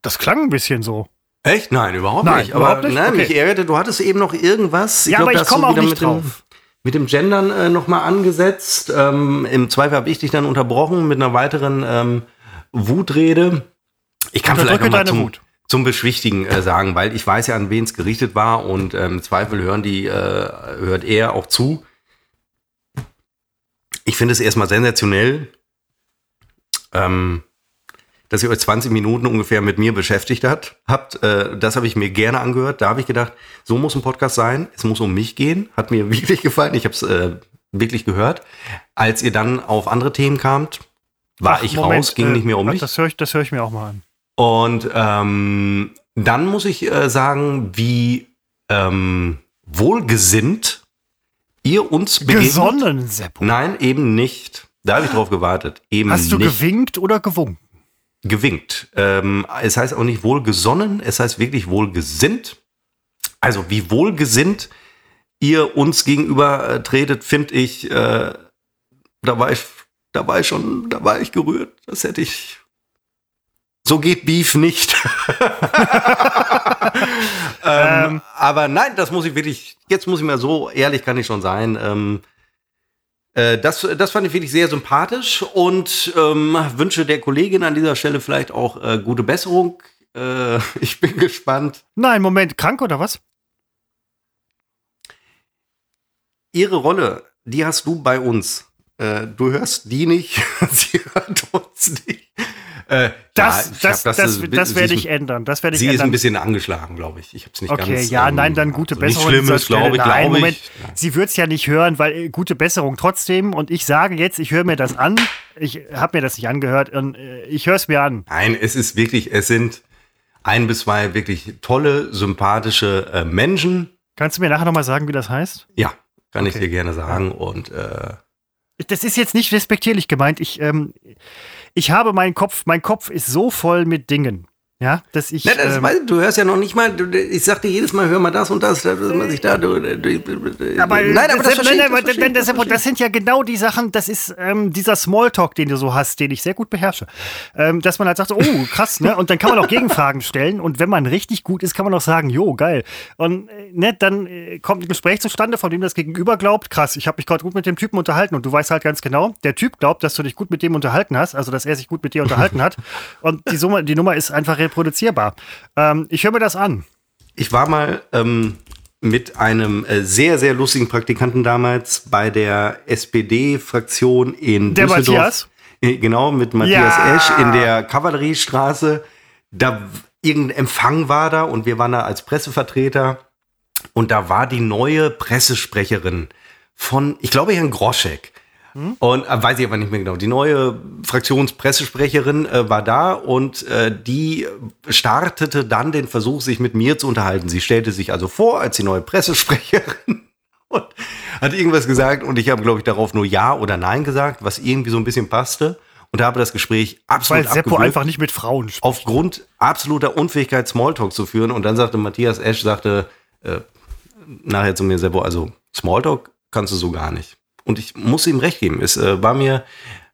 Das klang ein bisschen so. Echt? Nein, überhaupt Nein, nicht. überhaupt Aber nicht? nein, Okay. mich ärgerte, du hattest eben noch irgendwas. Ja, glaub, aber ich komme auch nicht drauf. Mit dem Gendern äh, nochmal angesetzt. Ähm, Im Zweifel habe ich dich dann unterbrochen mit einer weiteren ähm, Wutrede. Ich kann vielleicht Unterdrücke noch mal deine zum, Wut. zum Beschwichtigen äh, sagen, weil ich weiß ja, an wen es gerichtet war und ähm, im Zweifel hören die, äh, hört er auch zu. Ich finde es erstmal sensationell, ähm, dass ihr euch 20 Minuten ungefähr mit mir beschäftigt hat, habt. Äh, das habe ich mir gerne angehört. Da habe ich gedacht, so muss ein Podcast sein. Es muss um mich gehen. Hat mir wirklich gefallen. Ich habe es äh, wirklich gehört. Als ihr dann auf andere Themen kamt, war Ach, ich Moment, raus, ging äh, nicht mehr um mich. Das höre ich, das hör ich mir auch mal an. Und ähm, dann muss ich äh, sagen, wie ähm, wohlgesinnt ihr uns begegnet. Gesonnen, Seppo. Nein, eben nicht. Da habe ich drauf gewartet. Eben Hast du nicht gewinkt oder gewunken? Gewinkt. Ähm, es heißt auch nicht wohlgesonnen, es heißt wirklich wohlgesinnt. Also wie wohlgesinnt ihr uns gegenüber äh, tretet, finde ich, äh, da war ich, da war ich schon, da war ich gerührt. Das hätte ich. So geht Beef nicht. ähm, Ähm. aber nein, das muss ich wirklich, jetzt muss ich mal so ehrlich kann ich schon sein. Ähm, äh, das, das fand ich wirklich sehr sympathisch und ähm, wünsche der Kollegin an dieser Stelle vielleicht auch äh, gute Besserung. Äh, ich bin gespannt. Nein, Moment, krank oder was? Ihre Rolle, die hast du bei uns. Äh, du hörst die nicht, sie hört uns nicht. Äh, Das, ja, ich das, das, ist- das, sie werde ist- ich ändern. Das werde ich Sie ist ändern. ein bisschen angeschlagen, glaube ich. Ich habe es nicht Okay, ganz. ja, ähm, nein, dann gute also Besserung. Nicht Schlimmes, glaube ich. Nein, Moment, ich. sie wird es ja nicht hören, weil äh, gute Besserung trotzdem. Und ich sage jetzt, ich höre mir das an. Ich habe mir das nicht angehört und äh, ich höre es mir an. Nein, es ist wirklich, es sind ein bis zwei wirklich tolle, sympathische äh, Menschen. Kannst du mir nachher nochmal sagen, wie das heißt? Ja, kann ich Okay. dir gerne sagen. Und äh, Das ist jetzt nicht respektierlich gemeint. Ich, ähm, ich habe meinen Kopf, mein Kopf ist so voll mit Dingen. Ja, dass ich. Ne, das, ähm, weißt du, hörst ja noch nicht mal, du, ich sag dir jedes Mal, hör mal das und das, dass man sich da. Du, du, du, Aber, nein, aber das, das, nein, sind ja genau die Sachen, das ist ähm, dieser Smalltalk, den du so hast, den ich sehr gut beherrsche. Ähm, dass man halt sagt, oh, krass, ne? Und dann kann man auch Gegenfragen stellen. Und wenn man richtig gut ist, kann man auch sagen, jo, geil. Und äh, ne, dann äh, kommt ein Gespräch zustande, von dem das Gegenüber glaubt, krass, ich habe mich gerade gut mit dem Typen unterhalten und du weißt halt ganz genau, der Typ glaubt, dass du dich gut mit dem unterhalten hast, also dass er sich gut mit dir unterhalten hat. Und die, Summe, die Nummer ist einfach reproduzierbar. Ähm, ich höre mir das an. Ich war mal ähm, mit einem äh, sehr, sehr lustigen Praktikanten damals bei der SPD-Fraktion in Der Düsseldorf. Matthias? Äh, Genau, mit Matthias Ja. Esch in der Kavalleriestraße. Da irgendein Empfang war da und wir waren da als Pressevertreter. Und da war die neue Pressesprecherin von, ich glaube, Herrn Groschek. Und äh, weiß ich aber nicht mehr genau. Die neue Fraktionspressesprecherin äh, war da und äh, die startete dann den Versuch, sich mit mir zu unterhalten. Sie stellte sich also vor als die neue Pressesprecherin und hat irgendwas gesagt und ich habe, glaube ich, darauf nur Ja oder Nein gesagt, was irgendwie so ein bisschen passte und habe das Gespräch Weil absolut Seppo abgewürgt einfach nicht mit Frauen spricht. aufgrund absoluter Unfähigkeit Smalltalk zu führen. Und dann sagte Matthias Esch, sagte äh, nachher zu mir, Seppo, also Smalltalk kannst du so gar nicht. Und ich muss ihm recht geben. Es äh, war mir,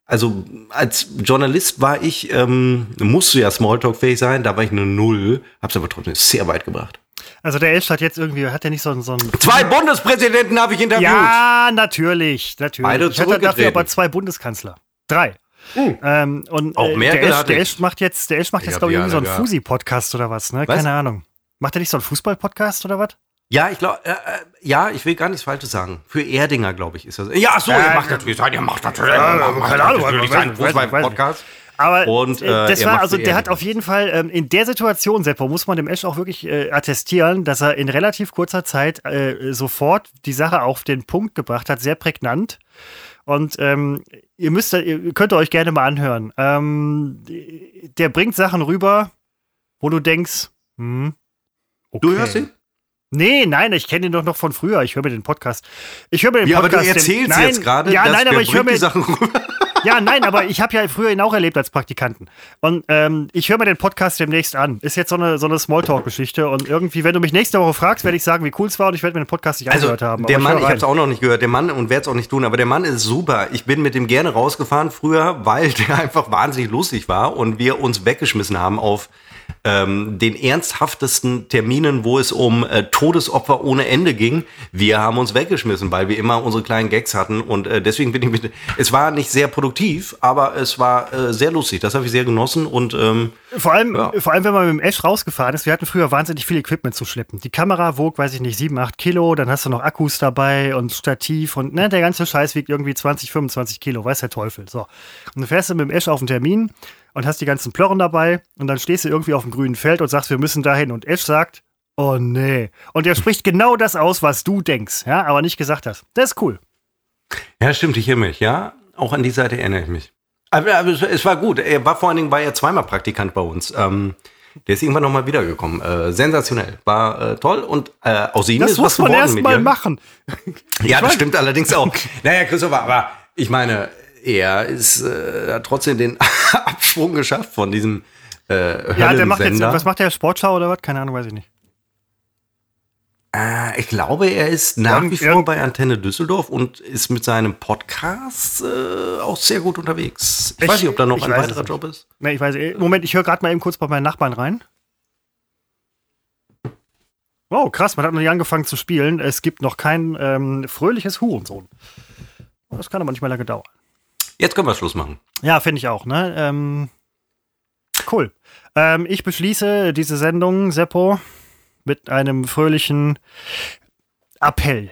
also als Journalist war ich, ähm, musst du ja Smalltalk-fähig sein, da war ich eine Null, hab's aber trotzdem sehr weit gebracht. Also der Elch hat jetzt irgendwie, hat er nicht so, ein- so ein. Zwei Bundespräsidenten habe ich interviewt. Ja, natürlich, natürlich. Beide ich hatte dafür aber zwei Bundeskanzler. Drei. Ähm, und Auch äh, Merkel der Elch, hatte der. Elch macht jetzt, der Elch macht Ich jetzt, glaube ich, irgendwie so einen. Fusi-Podcast oder was, ne? Was? Keine Ahnung. Macht er nicht so einen Fußball-Podcast oder was? Ja, ich glaube, äh, äh, ja, ich will gar nichts Falsches sagen. Für Erdinger, glaube ich, ist das. Ja, so, Ja, ihr macht natürlich sein, ihr macht natürlich, ihr macht keine Ahnung, natürlich seinen weiß- weiß- Fußball-Podcast. Aber Und, äh, äh, das war, also der hat auf jeden Fall ähm, in der Situation, Seppo, muss man dem Esch auch wirklich äh, attestieren, dass er in relativ kurzer Zeit äh, sofort die Sache auf den Punkt gebracht hat, sehr prägnant. Und ähm, ihr müsst, ihr könnt euch gerne mal anhören. Ähm, der bringt Sachen rüber, wo du denkst, hm, okay. Du hörst ihn? Nee, nein, ich kenne ihn doch noch von früher. Ich höre mir den Podcast. Ich höre mir den Ja, aber Podcast. du erzählst den, nein, jetzt gerade, Ja, dass nein, aber ich höre mir die Sachen rüber. Ja, nein, aber ich habe ja früher ihn auch erlebt als Praktikanten. Und ähm, ich höre mir den Podcast demnächst an. Ist jetzt so eine, so eine Smalltalk-Geschichte. Und irgendwie, wenn du mich nächste Woche fragst, werde ich sagen, wie cool es war und ich werde mir den Podcast nicht Also, angehört haben. der Aber Mann, höre ich habe es auch noch nicht gehört, der Mann, und werde es auch nicht tun, aber der Mann ist super. Ich bin mit dem gerne rausgefahren früher, weil der einfach wahnsinnig lustig war und wir uns weggeschmissen haben auf ähm, den ernsthaftesten Terminen, wo es um äh, Todesopfer ohne Ende ging. Wir haben uns weggeschmissen, weil wir immer unsere kleinen Gags hatten und äh, deswegen bin ich mit, es war nicht sehr produktiv, aber es war äh, sehr lustig. Das habe ich sehr genossen und ähm, Vor allem, Ja. vor allem, wenn man mit dem Ash rausgefahren ist, wir hatten früher wahnsinnig viel Equipment zu schleppen. Die Kamera wog, weiß ich nicht, 7, 8 Kilo, dann hast du noch Akkus dabei und Stativ und ne, der ganze Scheiß wiegt irgendwie 20, 25 Kilo, weiß der Teufel. So. Und du fährst du mit dem Ash auf einen Termin und hast die ganzen Plörren dabei und dann stehst du irgendwie auf dem grünen Feld und sagst, wir müssen dahin. Und Ash sagt, oh nee. Und er spricht genau das aus, was du denkst, ja, aber nicht gesagt hast. Das ist cool. Ja, stimmt, ich erinnere mich, ja. Auch an die Seite erinnere ich mich. Aber, aber es, es war gut. Er war vor allen Dingen war er zweimal Praktikant bei uns. Ähm, der ist irgendwann nochmal wiedergekommen. Äh, sensationell. War äh, toll und äh, aus ihm Das ist muss was man geworden erst mit mal ihr. machen. Ja, das stimmt allerdings auch. naja, Christopher, aber ich meine, er ist äh, hat trotzdem den Absprung geschafft von diesem äh, Ja, der macht jetzt, was macht der, Sportschau oder was? Keine Ahnung, weiß ich nicht. Äh, ich glaube, er ist nach Irgend- wie vor bei Antenne Düsseldorf und ist mit seinem Podcast äh, auch sehr gut unterwegs. Ich, Ich- weiß nicht, ob da noch ein weiterer. Job ist. Nee, ich weiß, äh, Moment, ich höre gerade mal eben kurz bei meinen Nachbarn rein. Wow, krass, man hat noch nicht angefangen zu spielen. Es gibt noch kein ähm, fröhliches Hurensohn. Das kann aber nicht mehr lange dauern. Jetzt können wir Schluss machen. Ja, finde ich auch, ne? Ähm, cool. Ähm, ich beschließe diese Sendung, Seppo, mit einem fröhlichen Appell.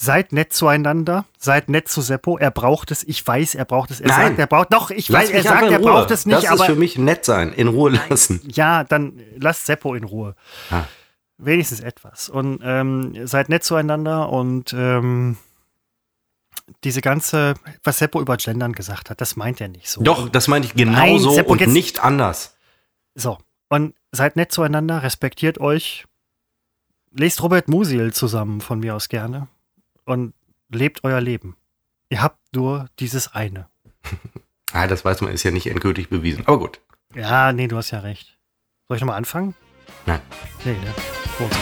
Seid nett zueinander, seid nett zu Seppo. Er braucht es, ich weiß, er braucht es. Er Nein. sagt, er braucht, doch, ich Lass weiß, er sagt, er Ruhe. braucht es nicht, Das aber ist für mich nett sein, in Ruhe lassen. ja, dann lasst Seppo in Ruhe. Ah. Wenigstens etwas. Und ähm, seid nett zueinander und ähm, diese ganze, was Seppo über Gendern gesagt hat, das meint er nicht so. Doch, das meine ich Nein, genauso Seppo, und nicht anders. So. Und seid nett zueinander, respektiert euch. Lest Robert Musil zusammen von mir aus gerne. Und lebt euer Leben. Ihr habt nur dieses eine. Ah, das weiß man, ist ja nicht endgültig bewiesen. Aber gut. Ja, nee, du hast ja recht. Soll ich nochmal anfangen? Nein. Nee, ne? Lohnt